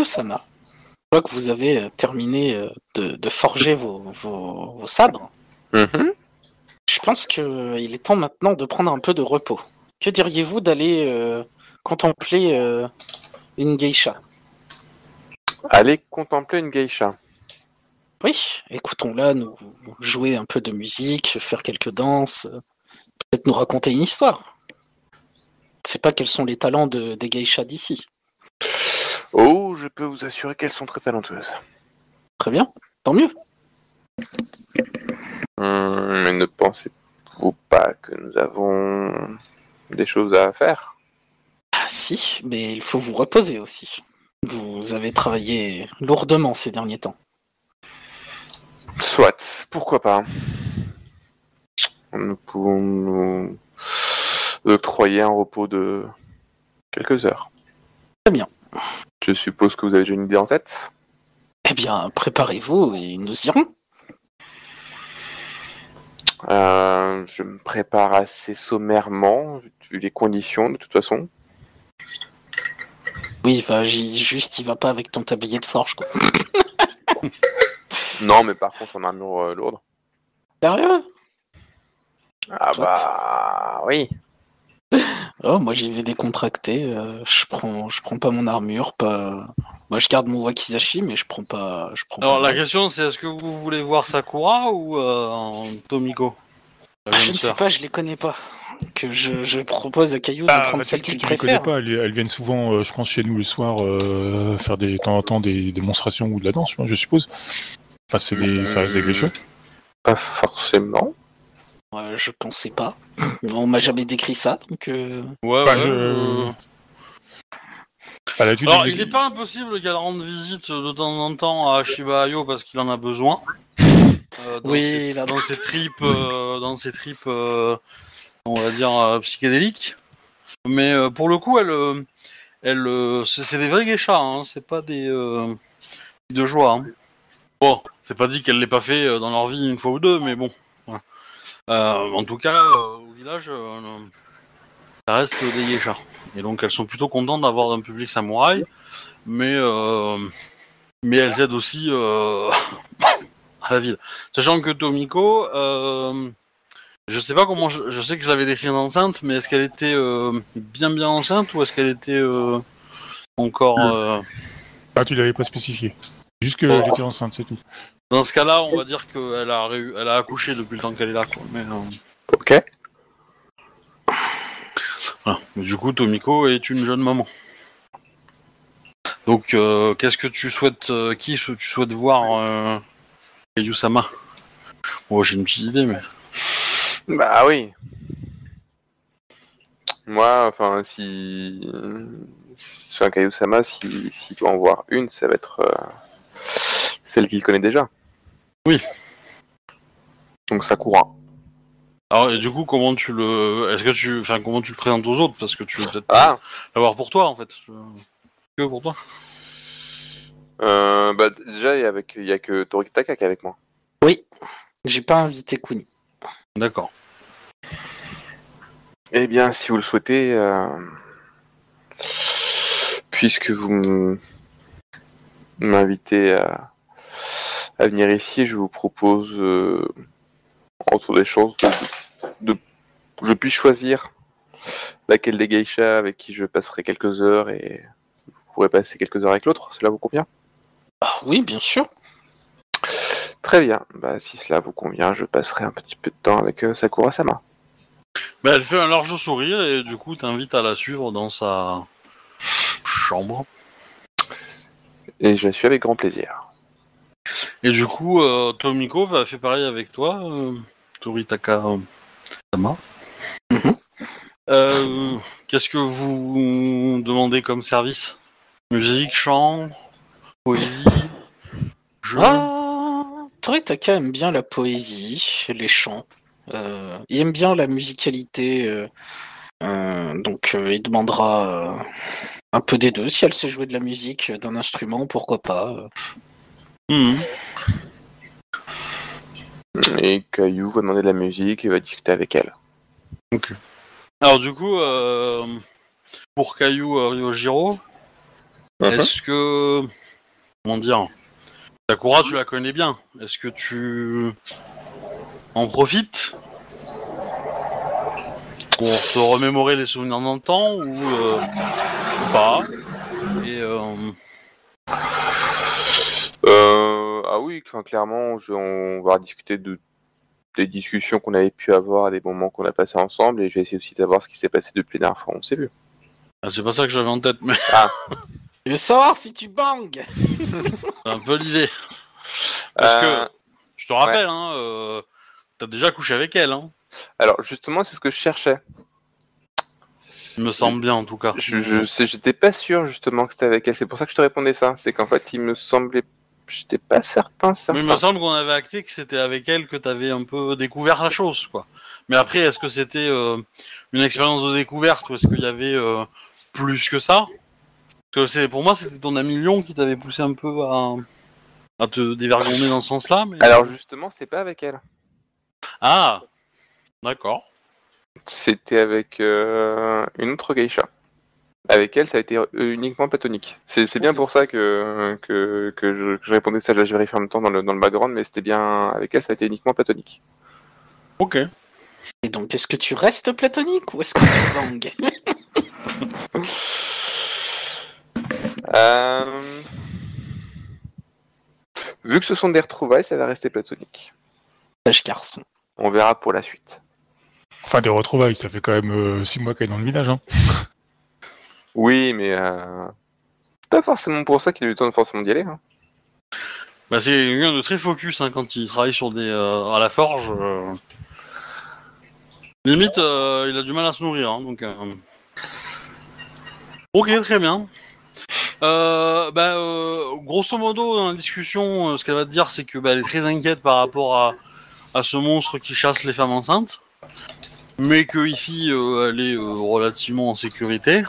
vois que vous avez terminé de, de forger vos, vos, vos sabres. Mhm. Je pense qu'il est temps maintenant de prendre un peu de repos. Que diriez-vous d'aller euh, contempler euh, une geisha? Allez contempler une geisha. Oui, écoutons-la, nous jouer un peu de musique, faire quelques danses, euh, peut-être nous raconter une histoire. Je sais pas quels sont les talents de, des geishas d'ici. Oh, je peux vous assurer qu'elles sont très talentueuses. Très bien, tant mieux. Hum, mais ne pensez-vous pas que nous avons des choses à faire? Ah si, mais il faut vous reposer aussi. Vous avez travaillé lourdement ces derniers temps. Soit, pourquoi pas? Nous pouvons nous octroyer un repos de quelques heures. Très bien. Je suppose que vous avez déjà une idée en tête? Eh bien, préparez-vous et nous irons. Euh, Je me prépare assez sommairement, vu les conditions de toute façon. Oui, va, juste, il va pas avec ton tablier de forge, quoi. Non, mais par contre en armure euh, lourde. Sérieux? Ah Soit. bah oui. Oh, moi j'y vais décontracté. euh, je prends, je prends pas mon armure, pas. Moi je garde mon wakizashi, mais je prends pas, je prends Alors pas la question c'est est-ce que vous voulez voir Sakura ou euh, en Tomiko La Ah, je ne sais sœur. pas, je les connais pas. Que je, je propose à Caillou de Ah, prendre bah, celle tu, qu'il tu les connais préfère. pas, elles, elles viennent souvent, euh, je pense, chez nous le soir, euh, faire des, de temps en temps des démonstrations ou de la danse, je suppose. Enfin, c'est des, ça reste des geishas. Pas forcément. Euh, je pensais pas. On m'a jamais décrit ça, donc. euh, Ouais, Bah, ouais, je- euh, Alors, il n'est pas impossible qu'elle rende visite de temps en temps à Shiba Ayo parce qu'il en a besoin. Euh, dans Oui, ses, a- dans ses tripes, euh, dans ses tripes, euh, on va dire euh, psychédéliques. Mais euh, pour le coup, elle, elle, euh, c'est c'est des vrais geishas, hein, c'est pas des euh, de joie. hein. Bon, c'est pas dit qu'elle l'ait pas fait euh, dans leur vie une fois ou deux, mais bon. Euh, en tout cas, euh, au village, euh, ça reste des geishas. Et donc elles sont plutôt contentes d'avoir un public samouraï, mais euh, mais elles aident aussi euh, à la ville. Sachant que Tomiko, euh, je sais pas comment, je, je sais que je l'avais décrite enceinte, mais est-ce qu'elle était bien bien enceinte ou est-ce qu'elle était encore Ah, tu l'avais pas spécifié. Juste qu'elle était enceinte, c'est tout. Dans ce cas-là, on va dire qu'elle a elle a accouché depuis le temps qu'elle est là, quoi. Mais, euh, Ok. Voilà. Du coup, Tomiko est une jeune maman. Donc, euh, qu'est-ce que tu souhaites, euh, qui sou- tu souhaites voir, euh, Bon, j'ai une petite idée, mais Bah oui. Moi, enfin, si. Enfin, Kayu-sama, si- s'il doit en voir une, ça va être euh, celle qu'il connaît déjà. Oui. Donc Sakura. alors et du coup, comment tu le, est-ce que tu, enfin, comment tu le présentes aux autres? Parce que tu veux peut-être Ah l'avoir pour toi, en fait. Que pour toi euh, Bah déjà, il y, a avec- il y a que Torikitaka qui est avec moi. Oui, j'ai pas invité Kuni. D'accord. Eh bien, si vous le souhaitez, euh, puisque vous m'invitez à, à venir ici, je vous propose, euh, entre des choses, de, de- je puis choisir laquelle des geishas avec qui je passerai quelques heures et vous pourrez passer quelques heures avec l'autre. Cela vous convient? Ah oui, bien sûr. Très bien. Bah, si cela vous convient, je passerai un petit peu de temps avec euh, Sakura-sama. Ben, elle fait un large sourire et du coup, t'invites à la suivre dans sa chambre. Et je la suis avec grand plaisir. Et du coup, euh, Tomiko va faire pareil avec toi, euh, Toritaka Sama. Mhm. Euh, Qu'est-ce que vous demandez comme service? Musique, chant, poésie, jeu? Ah, Toritaka aime bien la poésie, les chants. Il aime bien la musicalité. donc il demandera un peu des deux. Si elle sait jouer de la musique, d'un instrument, pourquoi pas. Mhm. Et Caillou va demander de la musique et va discuter avec elle. Alors du coup, euh, pour Caillou euh, Ryojiro, est-ce que... Comment dire Sakura, tu la connais bien? Est-ce que tu en profites pour te remémorer les souvenirs d'un temps ou, euh, ou pas? Et Euh, ah oui, enfin, clairement, je- on va discuter de des discussions qu'on avait pu avoir à des moments qu'on a passés ensemble et je vais essayer aussi de savoir ce qui s'est passé depuis la dernière fois, on s'est vu. ah, c'est pas ça que j'avais en tête, mais Je veux savoir si tu bangs c'est un peu l'idée. Parce Euh, que je te rappelle, hein, euh, t'as déjà couché avec elle, hein. Alors justement, c'est ce que je cherchais. Il me semble bien en tout cas. Je, je sais, j'étais pas sûr justement que c'était avec elle. C'est pour ça que je te répondais ça. C'est qu'en fait, il me semblait, j'étais pas certain, Mais certain. il me semble qu'on avait acté que c'était avec elle que t'avais un peu découvert la chose, quoi. Mais après, est-ce que c'était euh, une expérience de découverte ou est-ce qu'il y avait euh, plus que ça? Parce que c'est pour moi, c'était ton ami Lyon qui t'avait poussé un peu à, à te dévergonder dans ce sens-là. Mais... Alors justement, c'est pas avec elle. Ah, d'accord. C'était avec euh, une autre geisha. Avec elle, ça a été euh, uniquement platonique. C'est bien pour ça que, que, que, je, que je répondais ça. Je vérifie en même temps dans le, dans le background, mais c'était bien avec elle, ça a été uniquement platonique. Ok. Et donc, est-ce que tu restes platonique ou est-ce que tu bangs Euh... Vu que ce sont des retrouvailles, ça va rester platonique. Sage garçon. On verra pour la suite. Enfin, des retrouvailles, ça fait quand même 6 mois qu'elle est dans le village. Hein. Oui, mais euh... pas forcément pour ça qu'il a eu le temps de forcément d'y aller. Hein. Bah, c'est quelqu'un de très focus hein, quand il travaille sur des euh, à la forge. euh, Limite, il a du mal à se nourrir, hein, donc. Ok, très bien. Bah, euh, grosso modo, dans la discussion, ce qu'elle va te dire, c'est que bah, elle est très inquiète par rapport à, ce monstre qui chasse les femmes enceintes, mais que ici, elle est relativement en sécurité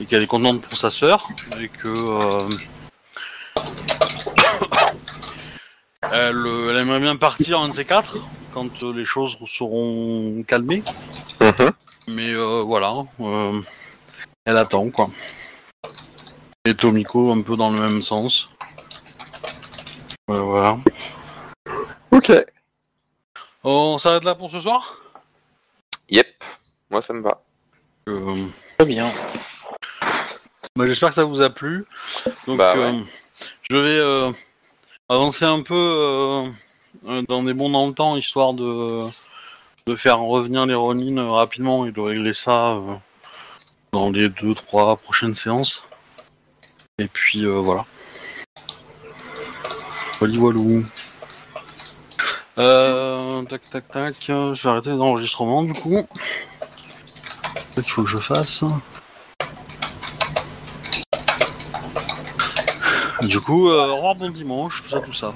et qu'elle est contente pour sa sœur et que euh, elle, euh, elle aimerait bien partir un de ces quatre quand euh, les choses seront calmées. Mhm. Mais euh, voilà, euh, elle attend quoi. Et Tomiko un peu dans le même sens. Voilà. Ok. On s'arrête là pour ce soir? Yep. Moi, ça me va. Euh, Très bien. Bah, J'espère que ça vous a plu. Donc Bah, ouais. euh, je vais euh, avancer un peu euh, dans des bons dans le temps, histoire de, de faire revenir les Ronin rapidement et de régler ça dans les deux trois prochaines séances. Et puis euh, voilà. Wally walou. Euh, tac tac tac, je vais arrêter l'enregistrement du coup. Qu'il faut que je fasse. Du coup, euh, au revoir, bon dimanche, tout ça, tout ça.